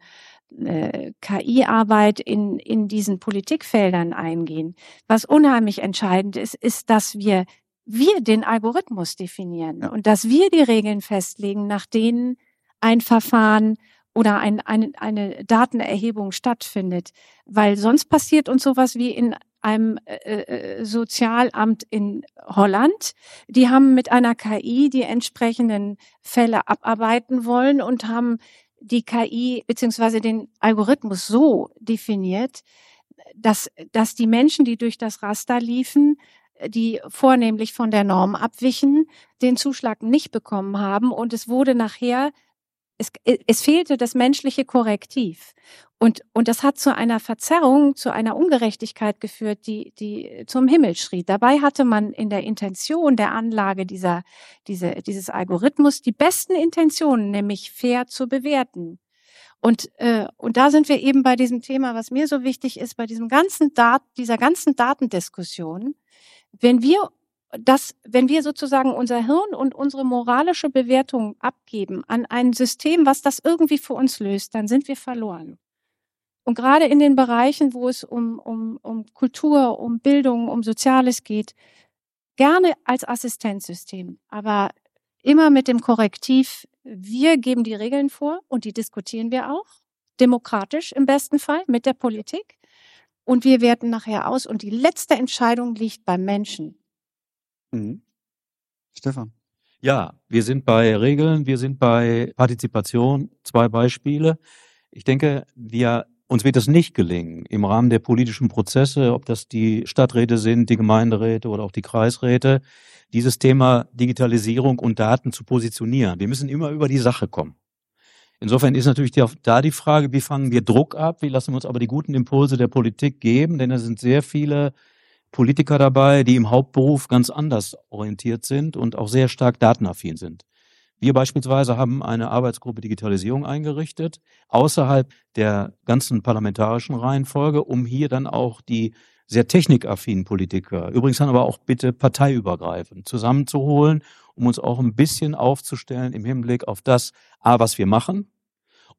äh, KI-Arbeit in, in diesen Politikfeldern eingehen. Was unheimlich entscheidend ist, ist, dass wir, wir den Algorithmus definieren Ja. und dass wir die Regeln festlegen, nach denen ein Verfahren oder ein, eine, eine Datenerhebung stattfindet. Weil sonst passiert uns sowas wie in einem äh, äh, Sozialamt in Holland. Die haben mit einer KI die entsprechenden Fälle abarbeiten wollen und haben die KI beziehungsweise den Algorithmus so definiert, dass, dass die Menschen, die durch das Raster liefen, die vornehmlich von der Norm abwichen, den Zuschlag nicht bekommen haben und es wurde nachher es, es fehlte das menschliche Korrektiv. Und, und das hat zu einer Verzerrung, zu einer Ungerechtigkeit geführt, die, die zum Himmel schrie. Dabei hatte man in der Intention der Anlage dieser, diese, dieses Algorithmus die besten Intentionen, nämlich fair zu bewerten. Und, äh, und da sind wir eben bei diesem Thema, was mir so wichtig ist, bei diesem ganzen Dat dieser ganzen Datendiskussion. Wenn wir dass, wenn wir sozusagen unser Hirn und unsere moralische Bewertung abgeben an ein System, was das irgendwie für uns löst, dann sind wir verloren. Und gerade in den Bereichen, wo es um, um, um Kultur, um Bildung, um Soziales geht, gerne als Assistenzsystem, aber immer mit dem Korrektiv, wir geben die Regeln vor und die diskutieren wir auch, demokratisch im besten Fall mit der Politik. Und wir werten nachher aus und die letzte Entscheidung liegt beim Menschen. Mhm. Stefan. Ja, wir sind bei Regeln, wir sind bei Partizipation. Zwei Beispiele. Ich denke, wir, uns wird es nicht gelingen, im Rahmen der politischen Prozesse, ob das die Stadträte sind, die Gemeinderäte oder auch die Kreisräte, dieses Thema Digitalisierung und Daten zu positionieren. Wir müssen immer über die Sache kommen. Insofern ist natürlich da die Frage, wie fangen wir Druck ab, wie lassen wir uns aber die guten Impulse der Politik geben, denn es sind sehr viele Politiker dabei, die im Hauptberuf ganz anders orientiert sind und auch sehr stark datenaffin sind. Wir beispielsweise haben eine Arbeitsgruppe Digitalisierung eingerichtet, außerhalb der ganzen parlamentarischen Reihenfolge, um hier dann auch die sehr technikaffinen Politiker, übrigens dann aber auch bitte parteiübergreifend, zusammenzuholen, um uns auch ein bisschen aufzustellen im Hinblick auf das, A, was wir machen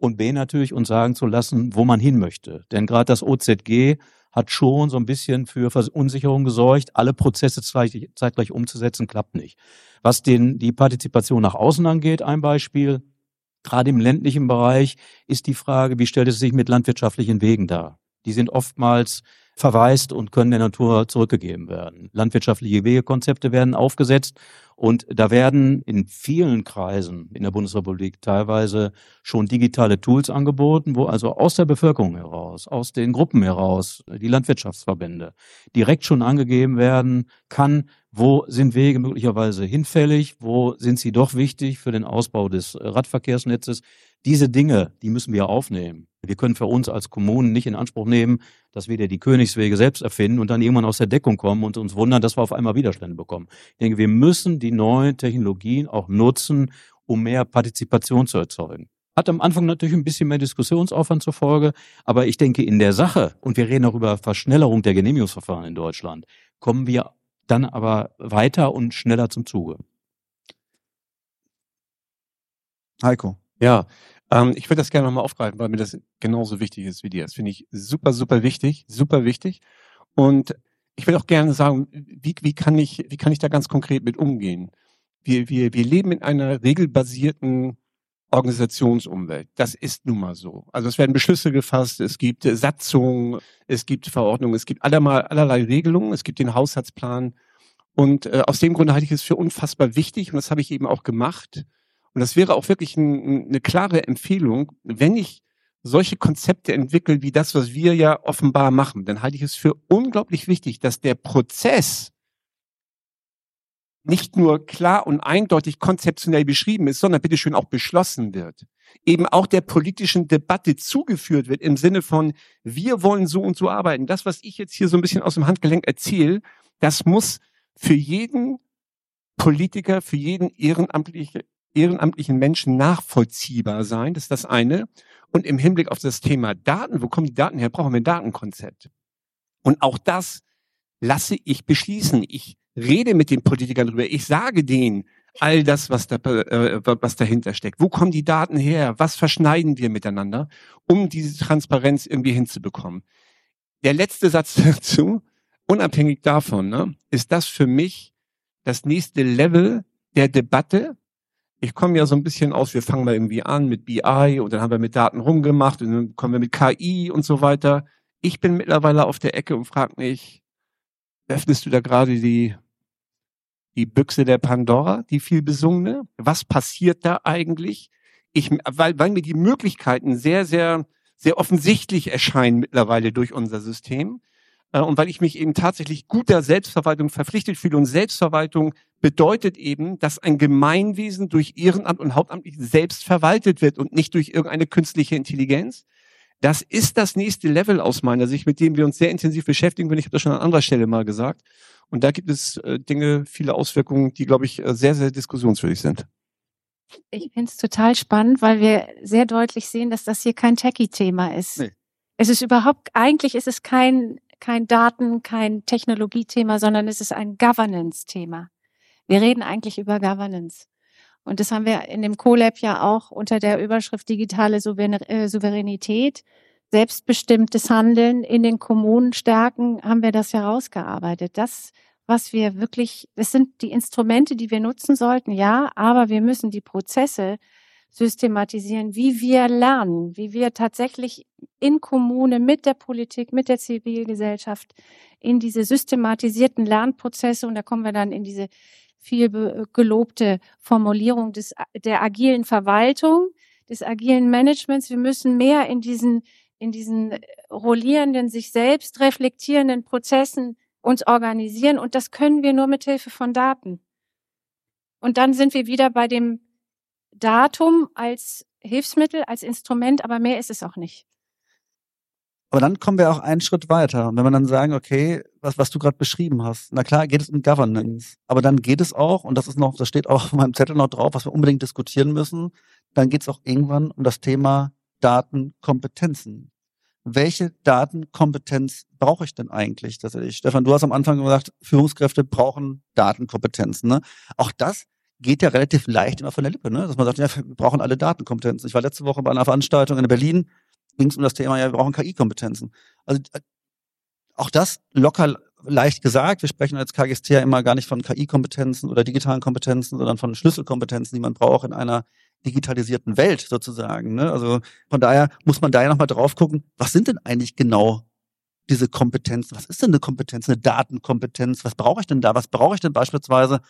und B, natürlich uns sagen zu lassen, wo man hin möchte. Denn gerade das OZG hat schon so ein bisschen für Verunsicherung gesorgt. Alle Prozesse zeitgleich, umzusetzen, klappt nicht. Was den, die Partizipation nach außen angeht, ein Beispiel, gerade im ländlichen Bereich ist die Frage, wie stellt es sich mit landwirtschaftlichen Wegen dar? Die sind oftmals verwaist und können der Natur zurückgegeben werden. Landwirtschaftliche Wegekonzepte werden aufgesetzt und da werden in vielen Kreisen in der Bundesrepublik teilweise schon digitale Tools angeboten, wo also aus der Bevölkerung heraus, aus den Gruppen heraus, die Landwirtschaftsverbände direkt schon angegeben werden kann, wo sind Wege möglicherweise hinfällig, wo sind sie doch wichtig für den Ausbau des Radverkehrsnetzes. Diese Dinge, die müssen wir aufnehmen. Wir können für uns als Kommunen nicht in Anspruch nehmen, dass wir die Königswege selbst erfinden und dann irgendwann aus der Deckung kommen und uns wundern, dass wir auf einmal Widerstände bekommen. Ich denke, wir müssen die neuen Technologien auch nutzen, um mehr Partizipation zu erzeugen. Hat am Anfang natürlich ein bisschen mehr Diskussionsaufwand zur Folge, aber ich denke, in der Sache, und wir reden auch über Verschnellerung der Genehmigungsverfahren in Deutschland, kommen wir dann aber weiter und schneller zum Zuge. Heiko. Ja, ähm, ich würde das gerne nochmal aufgreifen, weil mir das genauso wichtig ist wie dir. Das finde ich super, super wichtig, super wichtig. Und ich will auch gerne sagen, wie, wie, kann ich, wie kann ich da ganz konkret mit umgehen? Wir, wir, wir leben in einer regelbasierten Organisationsumwelt. Das ist nun mal so. Also es werden Beschlüsse gefasst, es gibt Satzungen, es gibt Verordnungen, es gibt allerlei, allerlei Regelungen, es gibt den Haushaltsplan. Und äh, aus dem Grunde halte ich es für unfassbar wichtig und das habe ich eben auch gemacht, und das wäre auch wirklich ein, eine klare Empfehlung, wenn ich solche Konzepte entwickle, wie das, was wir ja offenbar machen, dann halte ich es für unglaublich wichtig, dass der Prozess nicht nur klar und eindeutig konzeptionell beschrieben ist, sondern bitteschön auch beschlossen wird. Eben auch der politischen Debatte zugeführt wird im Sinne von, wir wollen so und so arbeiten. Das, was ich jetzt hier so ein bisschen aus dem Handgelenk erzähle, das muss für jeden Politiker, für jeden ehrenamtliche, ehrenamtlichen Menschen nachvollziehbar sein. Das ist das eine. Und im Hinblick auf das Thema Daten, wo kommen die Daten her, brauchen wir ein Datenkonzept. Und auch das lasse ich beschließen. Ich rede mit den Politikern drüber. Ich sage denen all das, was, da, äh, was dahinter steckt. Wo kommen die Daten her? Was verschneiden wir miteinander, um diese Transparenz irgendwie hinzubekommen? Der letzte Satz (laughs) dazu, unabhängig davon, ne, ist das für mich das nächste Level der Debatte, ich komme ja so ein bisschen aus, wir fangen mal irgendwie an mit BI und dann haben wir mit Daten rumgemacht und dann kommen wir mit KI und so weiter. Ich bin mittlerweile auf der Ecke und frage mich, öffnest du da gerade die, die Büchse der Pandora, die viel besungene? Was passiert da eigentlich? Ich, weil, weil mir die Möglichkeiten sehr, sehr, sehr offensichtlich erscheinen mittlerweile durch unser System. Äh, und weil ich mich eben tatsächlich guter Selbstverwaltung verpflichtet fühle und Selbstverwaltung bedeutet eben, dass ein Gemeinwesen durch Ehrenamt und Hauptamtlich selbst verwaltet wird und nicht durch irgendeine künstliche Intelligenz. Das ist das nächste Level aus meiner Sicht, mit dem wir uns sehr intensiv beschäftigen. Wenn ich habe das schon an anderer Stelle mal gesagt. Und da gibt es äh, Dinge, viele Auswirkungen, die, glaube ich, äh, sehr, sehr diskussionswürdig sind. Ich finde es total spannend, weil wir sehr deutlich sehen, dass das hier kein Techie-Thema ist. Nee. Es ist überhaupt, eigentlich ist es kein, kein Daten, kein Technologiethema, sondern es ist ein Governance-Thema. Wir reden eigentlich über Governance. Und das haben wir in dem CoLab ja auch unter der Überschrift digitale äh, Souveränität, selbstbestimmtes Handeln in den Kommunen stärken, haben wir das herausgearbeitet. Das, was wir wirklich, das sind die Instrumente, die wir nutzen sollten, ja, aber wir müssen die Prozesse systematisieren, wie wir lernen, wie wir tatsächlich in Kommune mit der Politik, mit der Zivilgesellschaft in diese systematisierten Lernprozesse und da kommen wir dann in diese viel gelobte Formulierung des, der agilen Verwaltung, des agilen Managements. Wir müssen mehr in diesen, in diesen rollierenden, sich selbst reflektierenden Prozessen uns organisieren und das können wir nur mit Hilfe von Daten. Und dann sind wir wieder bei dem Datum als Hilfsmittel, als Instrument, aber mehr ist es auch nicht. Aber dann kommen wir auch einen Schritt weiter. Und wenn wir dann sagen, okay, was, was du gerade beschrieben hast, na klar, geht es um Governance. Aber dann geht es auch, und das ist noch, das steht auch auf (laughs) meinem Zettel noch drauf, was wir unbedingt diskutieren müssen, dann geht es auch irgendwann um das Thema Datenkompetenzen. welche Datenkompetenz brauche ich denn eigentlich? Tatsächlich. Stefan, du hast am Anfang gesagt, Führungskräfte brauchen Datenkompetenzen. Ne? Auch das geht ja relativ leicht immer von der Lippe, ne? dass man sagt, ja, wir brauchen alle Datenkompetenzen. Ich war letzte Woche bei einer Veranstaltung in Berlin, ging es um das Thema, ja, wir brauchen KI-Kompetenzen. Also äh, auch das locker leicht gesagt. Wir sprechen als KGST ja immer gar nicht von KI-Kompetenzen oder digitalen Kompetenzen, sondern von Schlüsselkompetenzen, die man braucht in einer digitalisierten Welt sozusagen. Ne? Also von daher muss man da ja nochmal drauf gucken, was sind denn eigentlich genau diese Kompetenzen? Was ist denn eine Kompetenz, eine Datenkompetenz? Was brauche ich denn da? Was brauche ich denn beispielsweise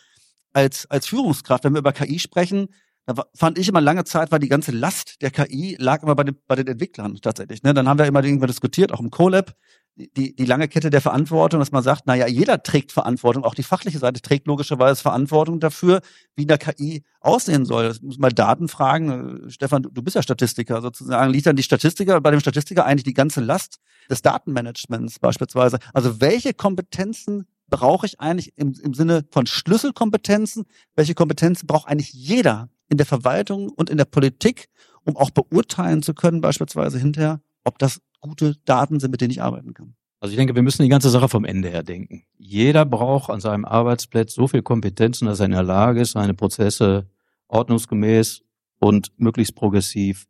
als, als Führungskraft? Wenn wir über KI sprechen, da fand ich immer lange Zeit, war die ganze Last der KI lag immer bei den, bei den Entwicklern tatsächlich. Ne? Dann haben wir immer irgendwann diskutiert, auch im CoLab, die, die lange Kette der Verantwortung, dass man sagt, naja, jeder trägt Verantwortung, auch die fachliche Seite trägt logischerweise Verantwortung dafür, wie eine KI aussehen soll. Das muss mal Daten fragen. Stefan, du bist ja Statistiker sozusagen. Liegt dann die Statistiker, bei dem Statistiker eigentlich die ganze Last des Datenmanagements beispielsweise? Also welche Kompetenzen brauche ich eigentlich im, im Sinne von Schlüsselkompetenzen? Welche Kompetenzen braucht eigentlich jeder in der Verwaltung und in der Politik, um auch beurteilen zu können, beispielsweise hinterher, ob das gute Daten sind, mit denen ich arbeiten kann. Also ich denke, wir müssen die ganze Sache vom Ende her denken. Jeder braucht an seinem Arbeitsplatz so viel Kompetenzen, dass er in der Lage ist, seine Prozesse ordnungsgemäß und möglichst progressiv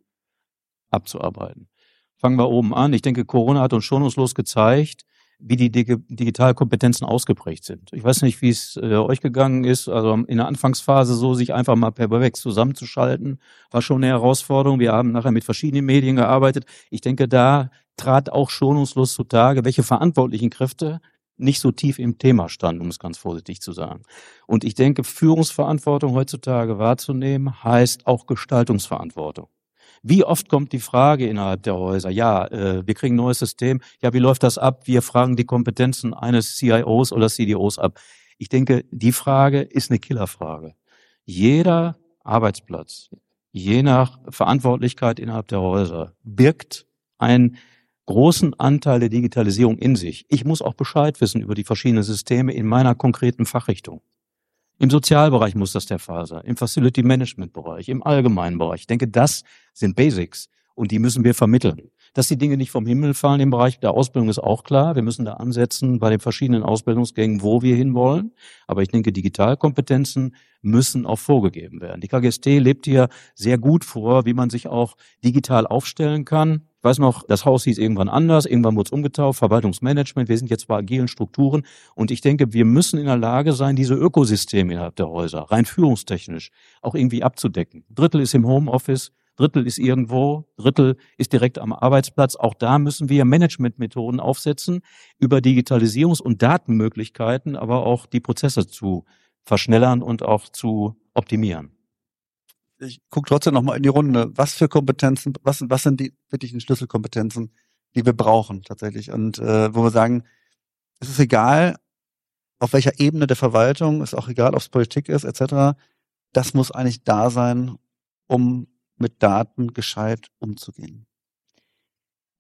abzuarbeiten. Fangen wir oben an. Ich denke, Corona hat uns schonungslos gezeigt, wie die Dig Digitalkompetenzen ausgeprägt sind. Ich weiß nicht, wie es äh, euch gegangen ist. Also in der Anfangsphase so, sich einfach mal per Webex zusammenzuschalten, war schon eine Herausforderung. Wir haben nachher mit verschiedenen Medien gearbeitet. Ich denke, da trat auch schonungslos zutage, welche verantwortlichen Kräfte nicht so tief im Thema standen, um es ganz vorsichtig zu sagen. Und ich denke, Führungsverantwortung heutzutage wahrzunehmen, heißt auch Gestaltungsverantwortung. Wie oft kommt die Frage innerhalb der Häuser, ja, äh, wir kriegen ein neues System, ja, wie läuft das ab? Wir fragen die Kompetenzen eines CIOs oder CDOs ab. Ich denke, die Frage ist eine Killerfrage. Jeder Arbeitsplatz, je nach Verantwortlichkeit innerhalb der Häuser, birgt einen großen Anteil der Digitalisierung in sich. Ich muss auch Bescheid wissen über die verschiedenen Systeme in meiner konkreten Fachrichtung. Im Sozialbereich muss das der Fall sein, im Facility Management Bereich, im allgemeinen Bereich. Ich denke, das sind Basics und die müssen wir vermitteln. Dass die Dinge nicht vom Himmel fallen im Bereich der Ausbildung ist auch klar. Wir müssen da ansetzen bei den verschiedenen Ausbildungsgängen, wo wir hinwollen. Aber ich denke, Digitalkompetenzen müssen auch vorgegeben werden. Die KGST lebt hier sehr gut vor, wie man sich auch digital aufstellen kann. Ich weiß noch, das Haus hieß irgendwann anders, irgendwann wurde es umgetauft, Verwaltungsmanagement, wir sind jetzt bei agilen Strukturen und ich denke, wir müssen in der Lage sein, diese Ökosysteme innerhalb der Häuser, rein führungstechnisch, auch irgendwie abzudecken. Drittel ist im Homeoffice, Drittel ist irgendwo, Drittel ist direkt am Arbeitsplatz. Auch da müssen wir Managementmethoden aufsetzen, über Digitalisierungs- und Datenmöglichkeiten, aber auch die Prozesse zu verschnellern und auch zu optimieren ich gucke trotzdem nochmal in die Runde. Was für Kompetenzen, was, was sind die wirklichen Schlüsselkompetenzen, die wir brauchen tatsächlich? Und äh, wo wir sagen, es ist egal, auf welcher Ebene der Verwaltung, ist auch egal, ob es Politik ist, etc. Das muss eigentlich da sein, um mit Daten gescheit umzugehen.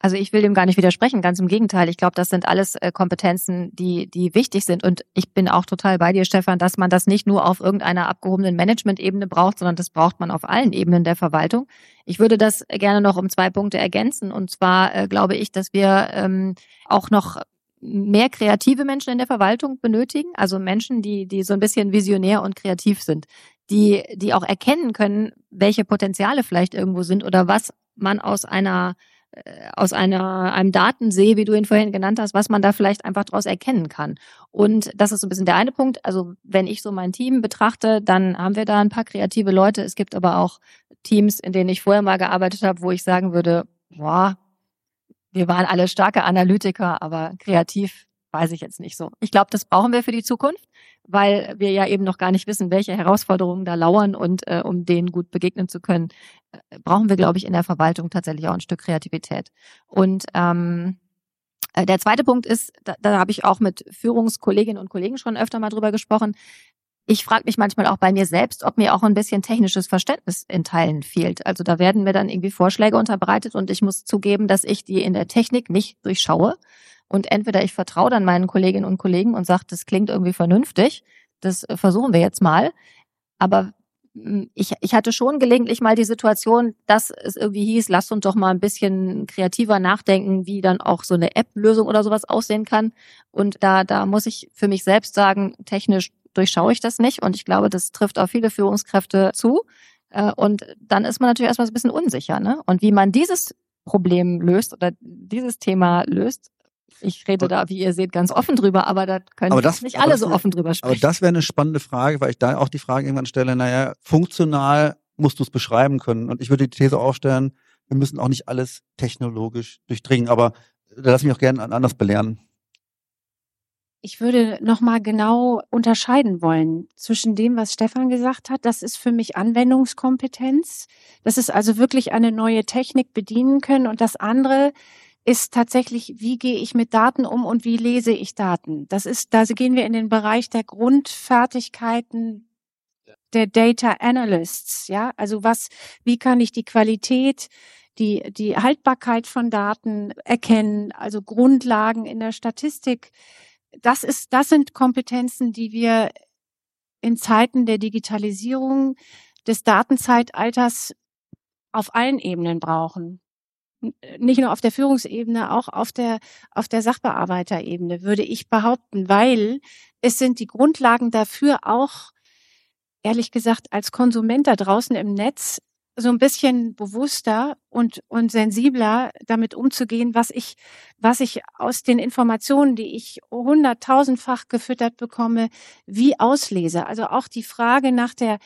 Also ich will dem gar nicht widersprechen, ganz im Gegenteil. Ich glaube, das sind alles äh, Kompetenzen, die, die wichtig sind. Und ich bin auch total bei dir, Stefan, dass man das nicht nur auf irgendeiner abgehobenen Management-Ebene braucht, sondern das braucht man auf allen Ebenen der Verwaltung. Ich würde das gerne noch um zwei Punkte ergänzen. Und zwar äh, glaube ich, dass wir ähm, auch noch mehr kreative Menschen in der Verwaltung benötigen, also Menschen, die, die so ein bisschen visionär und kreativ sind, die, die auch erkennen können, welche Potenziale vielleicht irgendwo sind oder was man aus einer äh, aus einer, einem Datensee, wie du ihn vorhin genannt hast, was man da vielleicht einfach daraus erkennen kann. Und das ist so ein bisschen der eine Punkt. Also wenn ich so mein Team betrachte, dann haben wir da ein paar kreative Leute. Es gibt aber auch Teams, in denen ich vorher mal gearbeitet habe, wo ich sagen würde, boah, wir waren alle starke Analytiker, aber kreativ weiß ich jetzt nicht so. Ich glaube, das brauchen wir für die Zukunft weil wir ja eben noch gar nicht wissen, welche Herausforderungen da lauern und äh, um denen gut begegnen zu können, äh, brauchen wir, glaube ich, in der Verwaltung tatsächlich auch ein Stück Kreativität. Und ähm, äh, der zweite Punkt ist, da, da habe ich auch mit Führungskolleginnen und Kollegen schon öfter mal drüber gesprochen. Ich frage mich manchmal auch bei mir selbst, ob mir auch ein bisschen technisches Verständnis in Teilen fehlt. Also da werden mir dann irgendwie Vorschläge unterbreitet und ich muss zugeben, dass ich die in der Technik nicht durchschaue. Und entweder ich vertraue dann meinen Kolleginnen und Kollegen und sage, das klingt irgendwie vernünftig, das äh, versuchen wir jetzt mal. Aber ich, ich hatte schon gelegentlich mal die Situation, dass es irgendwie hieß, lass uns doch mal ein bisschen kreativer nachdenken, wie dann auch so eine App-Lösung oder sowas aussehen kann. Und da, da muss ich für mich selbst sagen, technisch durchschaue ich das nicht. Und ich glaube, das trifft auf viele Führungskräfte zu. Äh, und dann ist man natürlich erstmal ein bisschen unsicher. Ne? Und wie man dieses Problem löst oder dieses Thema löst, ich rede da, wie ihr seht, ganz offen drüber, aber da können aber das, nicht alle so offen drüber sprechen. Aber das wäre eine spannende Frage, weil ich da auch die Frage irgendwann stelle, naja, funktional musst du es beschreiben können. Und ich würde die These aufstellen, wir müssen auch nicht alles technologisch durchdringen, aber da lass mich auch gerne anders belehren. Ich würde nochmal genau unterscheiden wollen zwischen dem, was Stefan gesagt hat. Das ist für mich Anwendungskompetenz. Das ist also wirklich eine neue Technik bedienen können. Und das andere ist tatsächlich, wie gehe ich mit Daten um und wie lese ich Daten? Das ist, da gehen wir in den Bereich der Grundfertigkeiten der Data Analysts, ja? Also was, wie kann ich die Qualität, die, die Haltbarkeit von Daten erkennen, also Grundlagen in der Statistik. Das ist, das sind Kompetenzen, die wir in Zeiten der Digitalisierung des Datenzeitalters auf allen Ebenen brauchen nicht nur auf der Führungsebene, auch auf der, auf der Sachbearbeiterebene, würde ich behaupten, weil es sind die Grundlagen dafür auch, ehrlich gesagt, als Konsument da draußen im Netz so ein bisschen bewusster und, und sensibler damit umzugehen, was ich, was ich aus den Informationen, die ich hunderttausendfach gefüttert bekomme, wie auslese. Also auch die Frage nach der,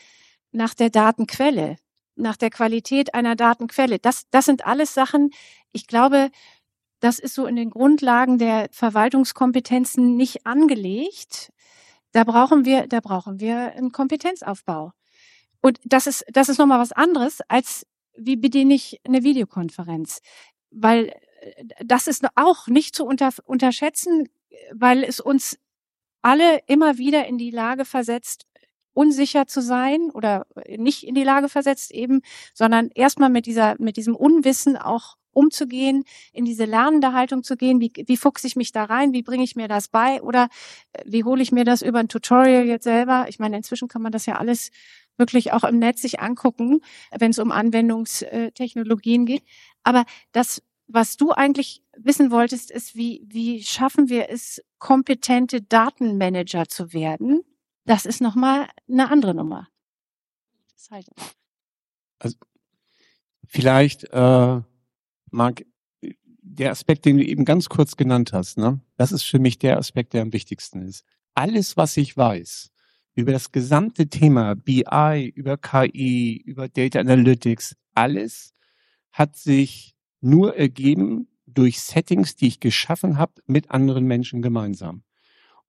nach der Datenquelle nach der Qualität einer Datenquelle. Das, das sind alles Sachen, ich glaube, das ist so in den Grundlagen der Verwaltungskompetenzen nicht angelegt. Da brauchen wir, da brauchen wir einen Kompetenzaufbau. Und das ist, das ist nochmal was anderes als wie bediene ich eine Videokonferenz? Weil äh, das ist auch nicht zu unter, unterschätzen, weil es uns alle immer wieder in die Lage versetzt, unsicher zu sein oder nicht in die Lage versetzt eben, sondern erstmal mit dieser, mit diesem Unwissen auch umzugehen, in diese lernende Haltung zu gehen, wie, wie fuchse ich mich da rein, wie bringe ich mir das bei oder äh, wie hole ich mir das über ein Tutorial jetzt selber. Ich meine, inzwischen kann man das ja alles wirklich auch im Netz sich angucken, wenn es um Anwendungstechnologien geht. Aber das, was du eigentlich wissen wolltest, ist, wie, wie schaffen wir es, kompetente Datenmanager zu werden? Das ist nochmal eine andere Nummer. Halt also, vielleicht, äh, Marc, der Aspekt, den du eben ganz kurz genannt hast, ne, das ist für mich der Aspekt, der am wichtigsten ist. Alles, was ich weiß über das gesamte Thema BI, über KI, über Data Analytics, alles hat sich nur ergeben durch Settings, die ich geschaffen habe mit anderen Menschen gemeinsam.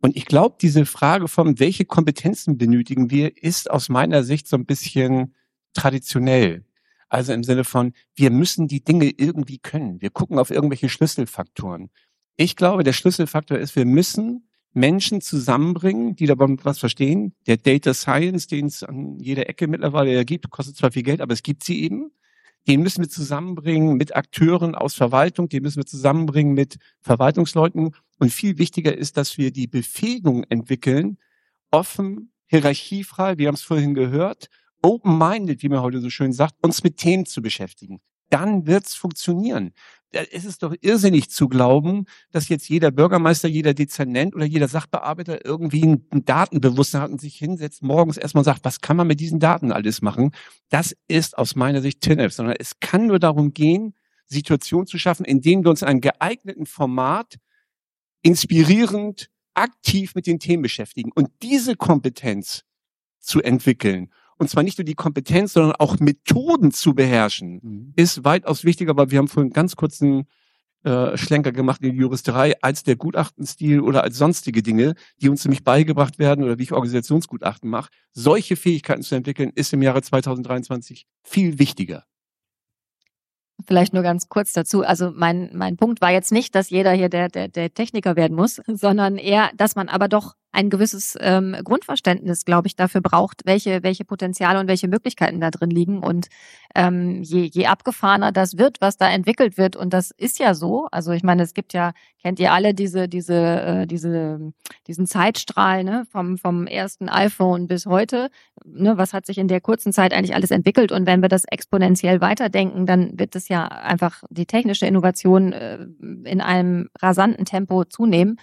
Und ich glaube, diese Frage von, welche Kompetenzen benötigen wir, ist aus meiner Sicht so ein bisschen traditionell. Also im Sinne von, wir müssen die Dinge irgendwie können. Wir gucken auf irgendwelche Schlüsselfaktoren. Ich glaube, der Schlüsselfaktor ist, wir müssen Menschen zusammenbringen, die davon was verstehen. Der Data Science, den es an jeder Ecke mittlerweile gibt, kostet zwar viel Geld, aber es gibt sie eben. Den müssen wir zusammenbringen mit Akteuren aus Verwaltung, den müssen wir zusammenbringen mit Verwaltungsleuten und viel wichtiger ist, dass wir die Befähigung entwickeln, offen, hierarchiefrei, wir haben es vorhin gehört, open-minded, wie man heute so schön sagt, uns mit Themen zu beschäftigen. Dann wird's funktionieren. Es ist doch irrsinnig zu glauben, dass jetzt jeder Bürgermeister, jeder Dezernent oder jeder Sachbearbeiter irgendwie ein Datenbewusstsein hat und sich hinsetzt morgens erstmal sagt, was kann man mit diesen Daten alles machen? Das ist aus meiner Sicht TINF, sondern es kann nur darum gehen, Situationen zu schaffen, in denen wir uns in einem geeigneten Format inspirierend, aktiv mit den Themen beschäftigen. Und diese Kompetenz zu entwickeln, und zwar nicht nur die Kompetenz, sondern auch Methoden zu beherrschen, mhm. ist weitaus wichtiger, weil wir haben vorhin ganz kurzen äh, Schlenker gemacht in die Juristerei als der Gutachtenstil oder als sonstige Dinge, die uns nämlich beigebracht werden oder wie ich Organisationsgutachten mache. Solche Fähigkeiten zu entwickeln, ist im Jahre 2023 viel wichtiger. Vielleicht nur ganz kurz dazu. Also mein, mein Punkt war jetzt nicht, dass jeder hier der, der, der Techniker werden muss, (laughs) sondern eher, dass man aber doch ein gewisses ähm, Grundverständnis, glaube ich, dafür braucht, welche, welche Potenziale und welche Möglichkeiten da drin liegen. Und ähm, je, je abgefahrener das wird, was da entwickelt wird, und das ist ja so, also ich meine, es gibt ja, kennt ihr alle diese, diese, äh, diese, diesen Zeitstrahl ne, vom, vom ersten iPhone bis heute. Ne, was hat sich in der kurzen Zeit eigentlich alles entwickelt? Und wenn wir das exponentiell weiterdenken, dann wird es ja einfach die technische Innovation äh, in einem rasanten Tempo zunehmen.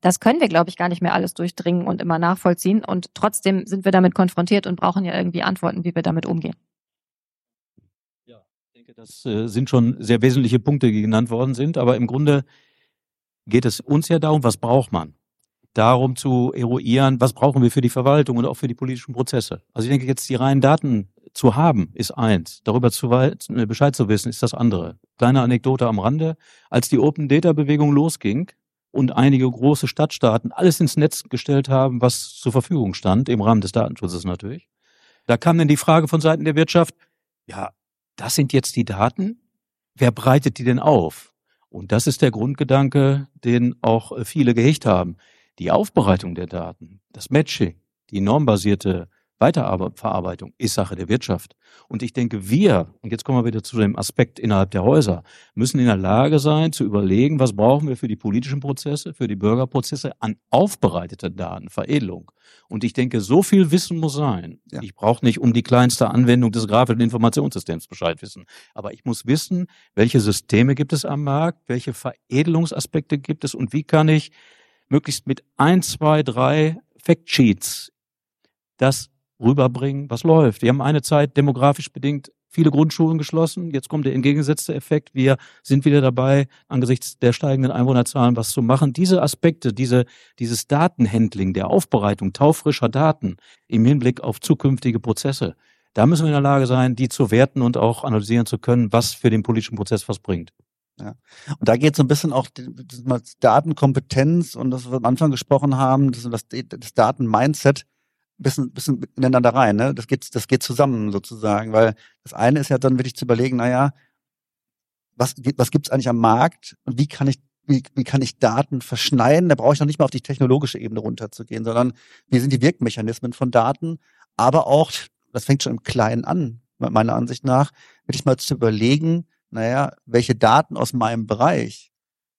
Das können wir, glaube ich, gar nicht mehr alles durchdringen und immer nachvollziehen. Und trotzdem sind wir damit konfrontiert und brauchen ja irgendwie Antworten, wie wir damit umgehen. Ja, ich denke, das äh, sind schon sehr wesentliche Punkte, die genannt worden sind. Aber im Grunde geht es uns ja darum, was braucht man? Darum zu eruieren, was brauchen wir für die Verwaltung und auch für die politischen Prozesse. Also ich denke, jetzt die reinen Daten zu haben, ist eins. Darüber zu Bescheid zu wissen, ist das andere. Kleine Anekdote am Rande. Als die Open Data Bewegung losging, und einige große Stadtstaaten alles ins Netz gestellt haben, was zur Verfügung stand, im Rahmen des Datenschutzes natürlich. Da kam dann die Frage von Seiten der Wirtschaft, ja, das sind jetzt die Daten, wer breitet die denn auf? Und das ist der Grundgedanke, den auch äh, viele gehegt haben. Die Aufbereitung der Daten, das Matching, die normbasierte Weiterverarbeitung ist Sache der Wirtschaft. Und ich denke, wir, und jetzt kommen wir wieder zu dem Aspekt innerhalb der Häuser, müssen in der Lage sein zu überlegen, was brauchen wir für die politischen Prozesse, für die Bürgerprozesse an aufbereiteten Daten, Veredelung. Und ich denke, so viel Wissen muss sein. Ja. Ich brauche nicht um die kleinste Anwendung des grafischen Informationssystems Bescheid wissen. Aber ich muss wissen, welche Systeme gibt es am Markt, welche Veredelungsaspekte gibt es und wie kann ich möglichst mit ein, zwei, drei Factsheets das rüberbringen, was läuft. Wir haben eine Zeit demografisch bedingt viele Grundschulen geschlossen. Jetzt kommt der entgegengesetzte Effekt. Wir sind wieder dabei, angesichts der steigenden Einwohnerzahlen was zu machen. Diese Aspekte, diese, dieses Datenhandling, der Aufbereitung taufrischer Daten im Hinblick auf zukünftige Prozesse, da müssen wir in der Lage sein, die zu werten und auch analysieren zu können, was für den politischen Prozess was bringt. Ja. Und da geht so ein bisschen auch das Datenkompetenz und das, was wir am Anfang gesprochen haben, das, das, das Datenmindset bisschen, bisschen ineinander rein. Ne? Das geht, das geht zusammen sozusagen, weil das eine ist ja dann wirklich zu überlegen, naja, was, was gibt's eigentlich am Markt und wie kann ich wie, wie kann ich Daten verschneiden? Da brauche ich noch nicht mal auf die technologische Ebene runterzugehen, sondern wie sind die Wirkmechanismen von Daten, aber auch, das fängt schon im Kleinen an, meiner Ansicht nach, wirklich mal zu überlegen, naja, welche Daten aus meinem Bereich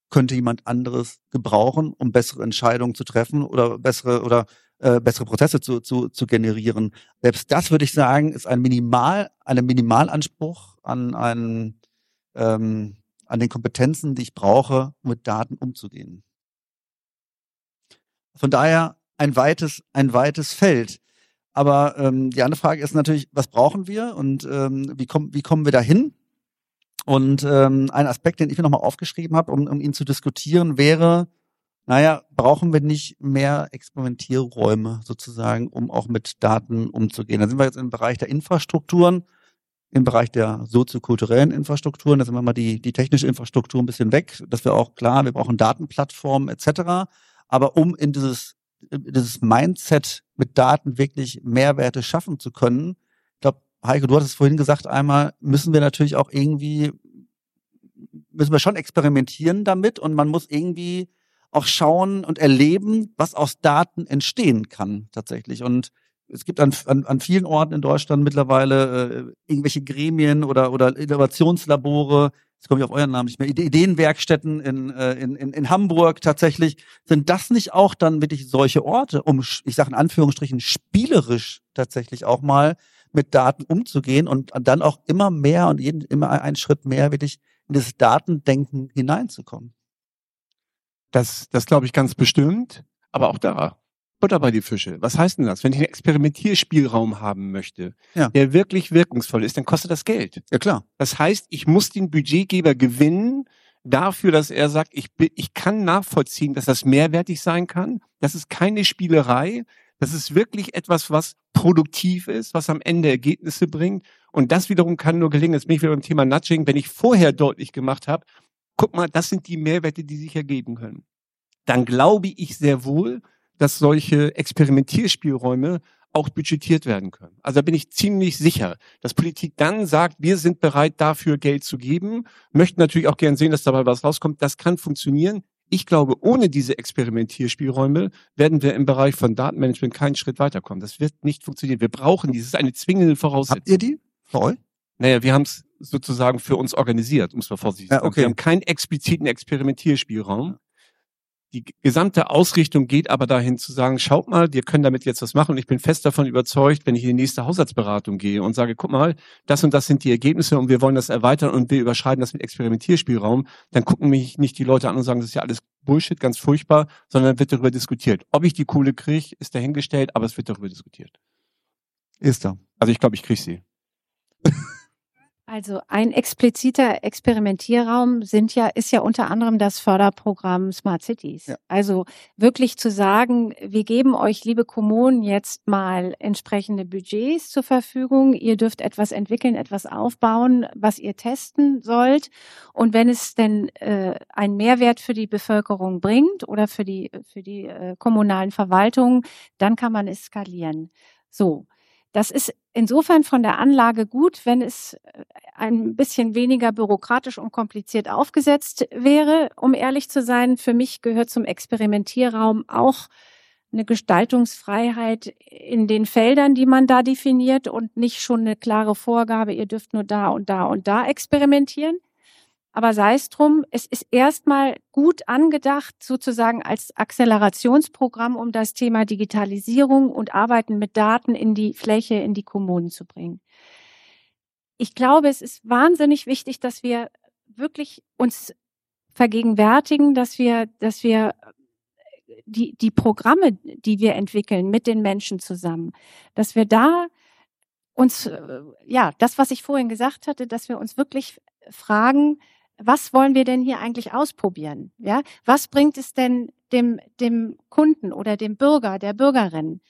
könnte jemand anderes gebrauchen, um bessere Entscheidungen zu treffen oder bessere oder äh, bessere Prozesse zu, zu, zu generieren. Selbst das würde ich sagen, ist ein Minimal, ein Minimalanspruch an einen, ähm, an den Kompetenzen, die ich brauche, um mit Daten umzugehen. Von daher ein weites, ein weites Feld. Aber ähm, die andere Frage ist natürlich, was brauchen wir und ähm, wie, komm, wie kommen wir dahin? Und ähm, ein Aspekt, den ich mir nochmal aufgeschrieben habe, um, um ihn zu diskutieren, wäre, naja, brauchen wir nicht mehr Experimentierräume sozusagen, um auch mit Daten umzugehen. Da sind wir jetzt im Bereich der Infrastrukturen, im Bereich der soziokulturellen Infrastrukturen, da sind wir mal die, die technische Infrastruktur ein bisschen weg, dass wir auch klar, wir brauchen Datenplattformen etc. Aber um in dieses, dieses Mindset mit Daten wirklich Mehrwerte schaffen zu können, ich glaube, Heike, du hattest es vorhin gesagt, einmal müssen wir natürlich auch irgendwie, müssen wir schon experimentieren damit und man muss irgendwie auch schauen und erleben, was aus Daten entstehen kann tatsächlich. Und es gibt an, an, an vielen Orten in Deutschland mittlerweile äh, irgendwelche Gremien oder, oder Innovationslabore, jetzt komme ich auf euren Namen nicht mehr, Ideenwerkstätten in, äh, in, in, in Hamburg tatsächlich. Sind das nicht auch dann wirklich solche Orte, um, ich sage in Anführungsstrichen, spielerisch tatsächlich auch mal mit Daten umzugehen und dann auch immer mehr und jeden, immer einen Schritt mehr wirklich in das Datendenken hineinzukommen? Das, das glaube ich ganz bestimmt. Aber auch da, Butter bei die Fische. Was heißt denn das? Wenn ich einen Experimentierspielraum haben möchte, ja. der wirklich wirkungsvoll ist, dann kostet das Geld. Ja, klar. Das heißt, ich muss den Budgetgeber gewinnen dafür, dass er sagt, ich, ich kann nachvollziehen, dass das mehrwertig sein kann. Das ist keine Spielerei. Das ist wirklich etwas, was produktiv ist, was am Ende Ergebnisse bringt. Und das wiederum kann nur gelingen. Jetzt bin ich wieder beim Thema Nudging. Wenn ich vorher deutlich gemacht habe, guck mal, das sind die Mehrwerte, die sich ergeben können. Dann glaube ich sehr wohl, dass solche Experimentierspielräume auch budgetiert werden können. Also da bin ich ziemlich sicher, dass Politik dann sagt, wir sind bereit dafür Geld zu geben, möchten natürlich auch gern sehen, dass dabei was rauskommt. Das kann funktionieren. Ich glaube, ohne diese Experimentierspielräume werden wir im Bereich von Datenmanagement keinen Schritt weiterkommen. Das wird nicht funktionieren. Wir brauchen die. Das ist eine zwingende Voraussetzung. Habt ihr die euch? Naja, wir haben es sozusagen für uns organisiert, um es mal vorsichtig zu Ja, sagen. okay. Wir haben keinen expliziten Experimentierspielraum. Die gesamte Ausrichtung geht aber dahin zu sagen, schaut mal, wir können damit jetzt was machen. Und ich bin fest davon überzeugt, wenn ich in die nächste Haushaltsberatung gehe und sage, guck mal, das und das sind die Ergebnisse und wir wollen das erweitern und wir überschreiten das mit Experimentierspielraum, dann gucken mich nicht die Leute an und sagen, das ist ja alles Bullshit, ganz furchtbar, sondern wird darüber diskutiert. Ob ich die Kohle kriege, ist dahingestellt, aber es wird darüber diskutiert. Ist da. Also ich glaube, ich kriege sie. (laughs) Also ein expliziter Experimentierraum sind ja, ist ja unter anderem das Förderprogramm Smart Cities. Ja. Also wirklich zu sagen, wir geben euch, liebe Kommunen, jetzt mal entsprechende Budgets zur Verfügung. Ihr dürft etwas entwickeln, etwas aufbauen, was ihr testen sollt. Und wenn es denn äh, einen Mehrwert für die Bevölkerung bringt oder für die, für die äh, kommunalen Verwaltungen, dann kann man es skalieren. So. Das ist insofern von der Anlage gut, wenn es äh, ein bisschen weniger bürokratisch und kompliziert aufgesetzt wäre. Um ehrlich zu sein, für mich gehört zum Experimentierraum auch eine Gestaltungsfreiheit in den Feldern, die man da definiert und nicht schon eine klare Vorgabe, ihr dürft nur da und da und da experimentieren. Aber sei es drum, es ist erstmal gut angedacht, sozusagen als Akzelerationsprogramm, um das Thema Digitalisierung und Arbeiten mit Daten in die Fläche, in die Kommunen zu bringen. Ich glaube, es ist wahnsinnig wichtig, dass wir wirklich uns vergegenwärtigen, dass wir, dass wir die, die Programme, die wir entwickeln mit den Menschen zusammen, dass wir da uns, äh, ja, das, was ich vorhin gesagt hatte, dass wir uns wirklich fragen, was wollen wir denn hier eigentlich ausprobieren? Ja, was bringt es denn dem, dem Kunden oder dem Bürger, der Bürgerin?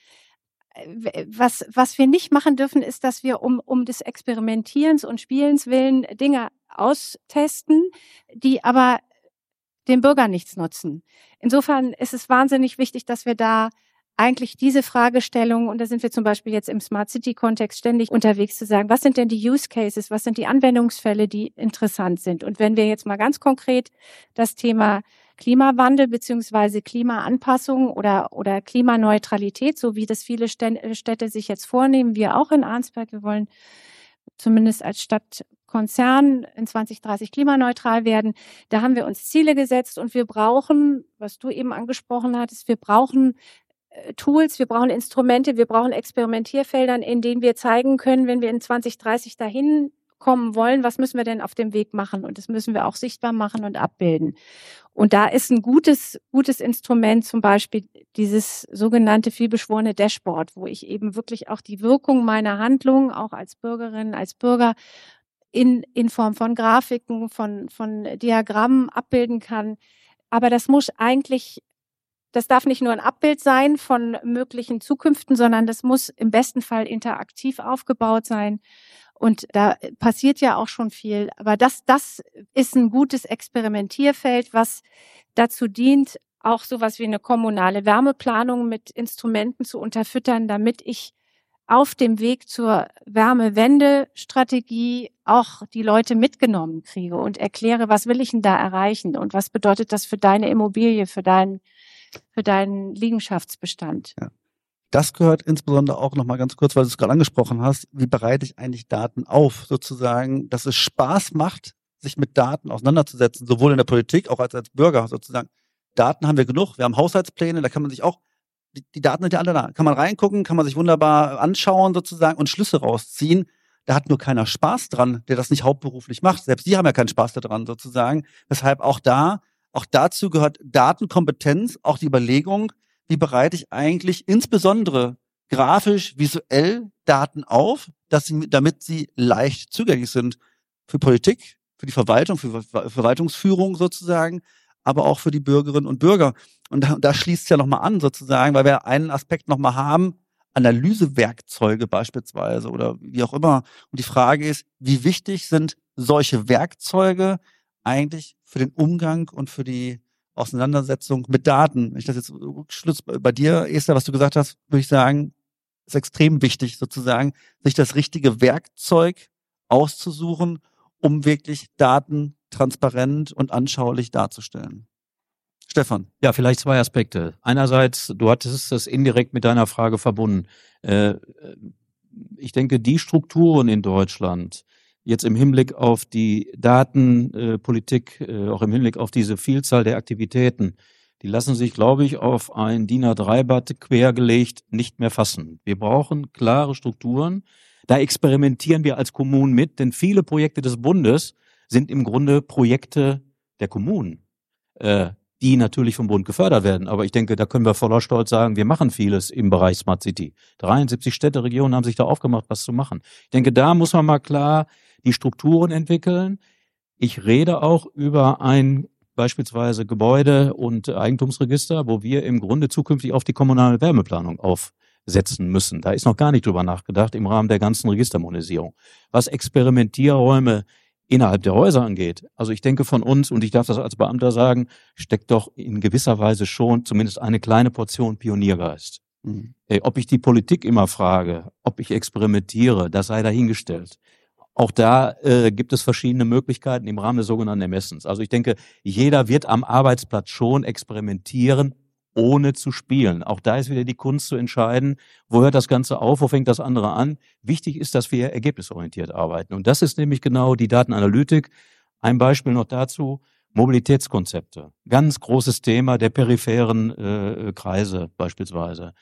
Äh, Was, was wir nicht machen dürfen, ist, dass wir um, um des Experimentierens und Spielens willen Dinge austesten, die aber dem Bürger nichts nutzen. Insofern ist es wahnsinnig wichtig, dass wir da eigentlich diese Fragestellung, und da sind wir zum Beispiel jetzt im Smart City-Kontext ständig unterwegs zu sagen, was sind denn die Use Cases, was sind die Anwendungsfälle, die interessant sind? Und wenn wir jetzt mal ganz konkret das Thema Klimawandel beziehungsweise Klimaanpassung oder, oder Klimaneutralität, so wie das viele Städte sich jetzt vornehmen, wir auch in Arnsberg, wir wollen zumindest als Stadtkonzern in 2030 klimaneutral werden. Da haben wir uns Ziele gesetzt und wir brauchen, was du eben angesprochen hattest, wir brauchen äh, Tools, wir brauchen Instrumente, wir brauchen Experimentierfeldern, in denen wir zeigen können, wenn wir in 2030 dahin kommen wollen, was müssen wir denn auf dem Weg machen? Und das müssen wir auch sichtbar machen und abbilden. Und da ist ein gutes, gutes Instrument zum Beispiel dieses sogenannte vielbeschworene Dashboard, wo ich eben wirklich auch die Wirkung meiner Handlung, auch als Bürgerin, als Bürger, in, in Form von Grafiken, von, von Diagrammen abbilden kann. Aber das muss eigentlich das darf nicht nur ein Abbild sein von möglichen Zukünften, sondern das muss im besten Fall interaktiv aufgebaut sein. Und da passiert ja auch schon viel. Aber das, das ist ein gutes Experimentierfeld, was dazu dient, auch sowas wie eine kommunale Wärmeplanung mit Instrumenten zu unterfüttern, damit ich auf dem Weg zur Wärmewende-Strategie auch die Leute mitgenommen kriege und erkläre, was will ich denn da erreichen und was bedeutet das für deine Immobilie, für deinen, für deinen Liegenschaftsbestand. Ja. Das gehört insbesondere auch nochmal ganz kurz, weil du es gerade angesprochen hast, wie bereite ich eigentlich Daten auf, sozusagen, dass es Spaß macht, sich mit Daten auseinanderzusetzen, sowohl in der Politik, auch als, als Bürger sozusagen. Daten haben wir genug, wir haben Haushaltspläne, da kann man sich auch, die, die Daten sind ja alle da, kann man reingucken, kann man sich wunderbar anschauen sozusagen und Schlüsse rausziehen. Da hat nur keiner Spaß dran, der das nicht hauptberuflich macht. Selbst die haben ja keinen Spaß daran sozusagen. Weshalb auch da, auch dazu gehört Datenkompetenz, auch die Überlegung, wie bereite ich eigentlich insbesondere grafisch, visuell Daten auf, dass sie, damit sie leicht zugänglich sind für Politik, für die Verwaltung, für Ver Verwaltungsführung sozusagen, aber auch für die Bürgerinnen und Bürger. Und da, da schließt es ja nochmal an sozusagen, weil wir einen Aspekt nochmal haben, Analysewerkzeuge beispielsweise oder wie auch immer. Und die Frage ist, wie wichtig sind solche Werkzeuge eigentlich für den Umgang und für die Auseinandersetzung mit Daten. Wenn ich das jetzt Schluss bei dir, Esther, was du gesagt hast, würde ich sagen, ist extrem wichtig sozusagen, sich das richtige Werkzeug auszusuchen, um wirklich Daten transparent und anschaulich darzustellen. Stefan. Ja, vielleicht zwei Aspekte. Einerseits, du hattest es indirekt mit deiner Frage verbunden. Äh, ich denke, die Strukturen in Deutschland, jetzt im Hinblick auf die Datenpolitik, äh, auch im Hinblick auf diese Vielzahl der Aktivitäten, die lassen sich, glaube ich, auf ein DIN A3-Blatt quergelegt nicht mehr fassen. Wir brauchen klare Strukturen. Da experimentieren wir als Kommunen mit, denn viele Projekte des Bundes sind im Grunde Projekte der Kommunen. Äh, die natürlich vom Bund gefördert werden. Aber ich denke, da können wir voller Stolz sagen, wir machen vieles im Bereich Smart City. 73 Städte, Regionen haben sich da aufgemacht, was zu machen. Ich denke, da muss man mal klar die Strukturen entwickeln. Ich rede auch über ein beispielsweise Gebäude- und Eigentumsregister, wo wir im Grunde zukünftig auf die kommunale Wärmeplanung aufsetzen müssen. Da ist noch gar nicht drüber nachgedacht im Rahmen der ganzen Registermonisierung. Was Experimentierräume innerhalb der Häuser angeht. Also ich denke von uns, und ich darf das als Beamter sagen, steckt doch in gewisser Weise schon zumindest eine kleine Portion Pioniergeist. Mhm. Ob ich die Politik immer frage, ob ich experimentiere, das sei dahingestellt. Auch da äh, gibt es verschiedene Möglichkeiten im Rahmen des sogenannten Ermessens. Also ich denke, jeder wird am Arbeitsplatz schon experimentieren, ohne zu spielen. Auch da ist wieder die Kunst zu entscheiden, wo hört das Ganze auf, wo fängt das andere an. Wichtig ist, dass wir ergebnisorientiert arbeiten. Und das ist nämlich genau die Datenanalytik. Ein Beispiel noch dazu. Mobilitätskonzepte. Ganz großes Thema der peripheren äh, Kreise beispielsweise.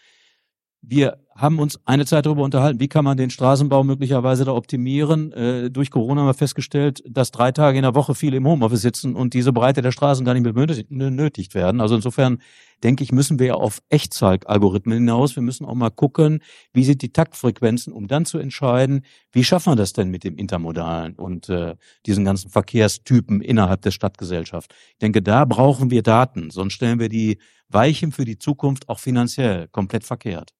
Wir haben uns eine Zeit darüber unterhalten, wie kann man den Straßenbau möglicherweise da optimieren. Äh, durch Corona haben wir festgestellt, dass drei Tage in der Woche viele im Homeoffice sitzen und diese Breite der Straßen gar nicht mehr benötigt werden. Also insofern denke ich, müssen wir auf Echtzeitalgorithmen hinaus. Wir müssen auch mal gucken, wie sind die Taktfrequenzen, um dann zu entscheiden, wie schaffen wir das denn mit dem Intermodalen und äh, diesen ganzen Verkehrstypen innerhalb der Stadtgesellschaft. Ich denke, da brauchen wir Daten, sonst stellen wir die Weichen für die Zukunft auch finanziell komplett verkehrt.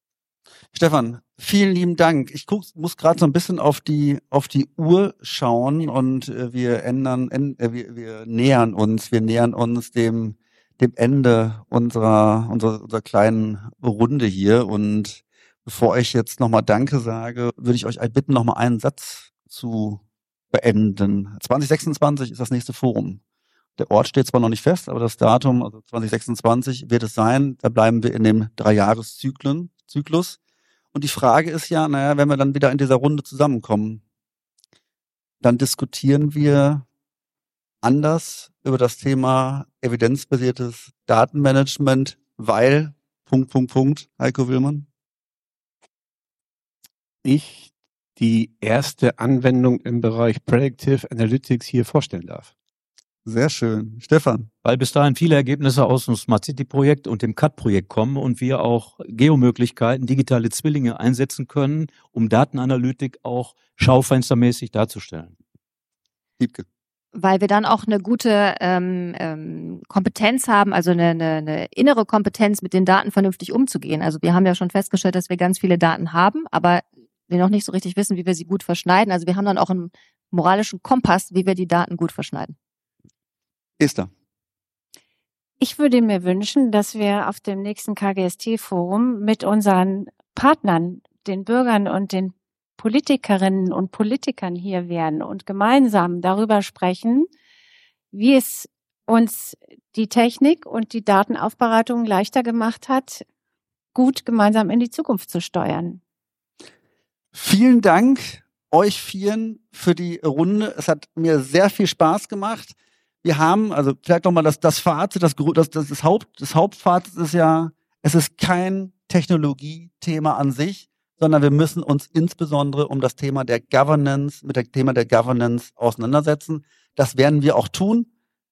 Stefan, vielen lieben Dank. Ich guck, muss gerade so ein bisschen auf die auf die Uhr schauen und äh, wir ändern, äh, wir, wir nähern uns, wir nähern uns dem dem Ende unserer unserer, unserer kleinen Runde hier und bevor ich jetzt nochmal Danke sage, würde ich euch bitten, nochmal einen Satz zu beenden. 2026 ist das nächste Forum. Der Ort steht zwar noch nicht fest, aber das Datum, also 2026, wird es sein. Da bleiben wir in dem Dreijahreszyklus. Und die Frage ist ja, naja, wenn wir dann wieder in dieser Runde zusammenkommen, dann diskutieren wir anders über das Thema evidenzbasiertes Datenmanagement, weil, Punkt, Punkt, Punkt, Heiko Willmann. Ich die erste Anwendung im Bereich Predictive Analytics hier vorstellen darf. Sehr schön. Stefan. Weil bis dahin viele Ergebnisse aus dem Smart City Projekt und dem CAT-Projekt kommen und wir auch Geomöglichkeiten, digitale Zwillinge einsetzen können, um Datenanalytik auch schaufenstermäßig darzustellen. Liebke. Weil wir dann auch eine gute ähm, ähm, Kompetenz haben, also eine, eine, eine innere Kompetenz, mit den Daten vernünftig umzugehen. Also wir haben ja schon festgestellt, dass wir ganz viele Daten haben, aber wir noch nicht so richtig wissen, wie wir sie gut verschneiden. Also wir haben dann auch einen moralischen Kompass, wie wir die Daten gut verschneiden. Esther. Ich würde mir wünschen, dass wir auf dem nächsten KGST-Forum mit unseren Partnern, den Bürgern und den Politikerinnen und Politikern hier wären und gemeinsam darüber sprechen, wie es uns die Technik und die Datenaufbereitung leichter gemacht hat, gut gemeinsam in die Zukunft zu steuern. Vielen Dank euch vieren für die Runde. Es hat mir sehr viel Spaß gemacht wir haben, also vielleicht nochmal das, das Fazit, das, das, das, Haupt, das Hauptfazit ist ja, es ist kein Technologiethema an sich, sondern wir müssen uns insbesondere um das Thema der Governance, mit dem Thema der Governance auseinandersetzen. Das werden wir auch tun.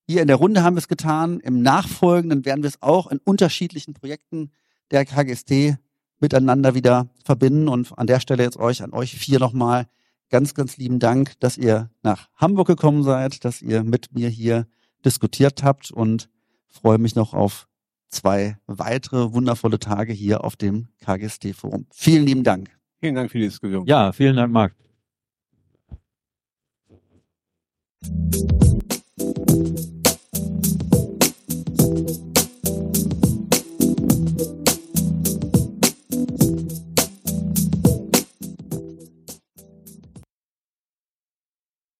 Hier in der Runde haben wir es getan. Im Nachfolgenden werden wir es auch in unterschiedlichen Projekten der KGST miteinander wieder verbinden. Und an der Stelle jetzt euch, an euch vier nochmal ganz, ganz lieben Dank, dass ihr nach Hamburg gekommen seid, dass ihr mit mir hier diskutiert habt und freue mich noch auf zwei weitere wundervolle Tage hier auf dem KGST-Forum. Vielen lieben Dank. Vielen Dank für die Diskussion. Ja, vielen Dank, Marc. Thank you.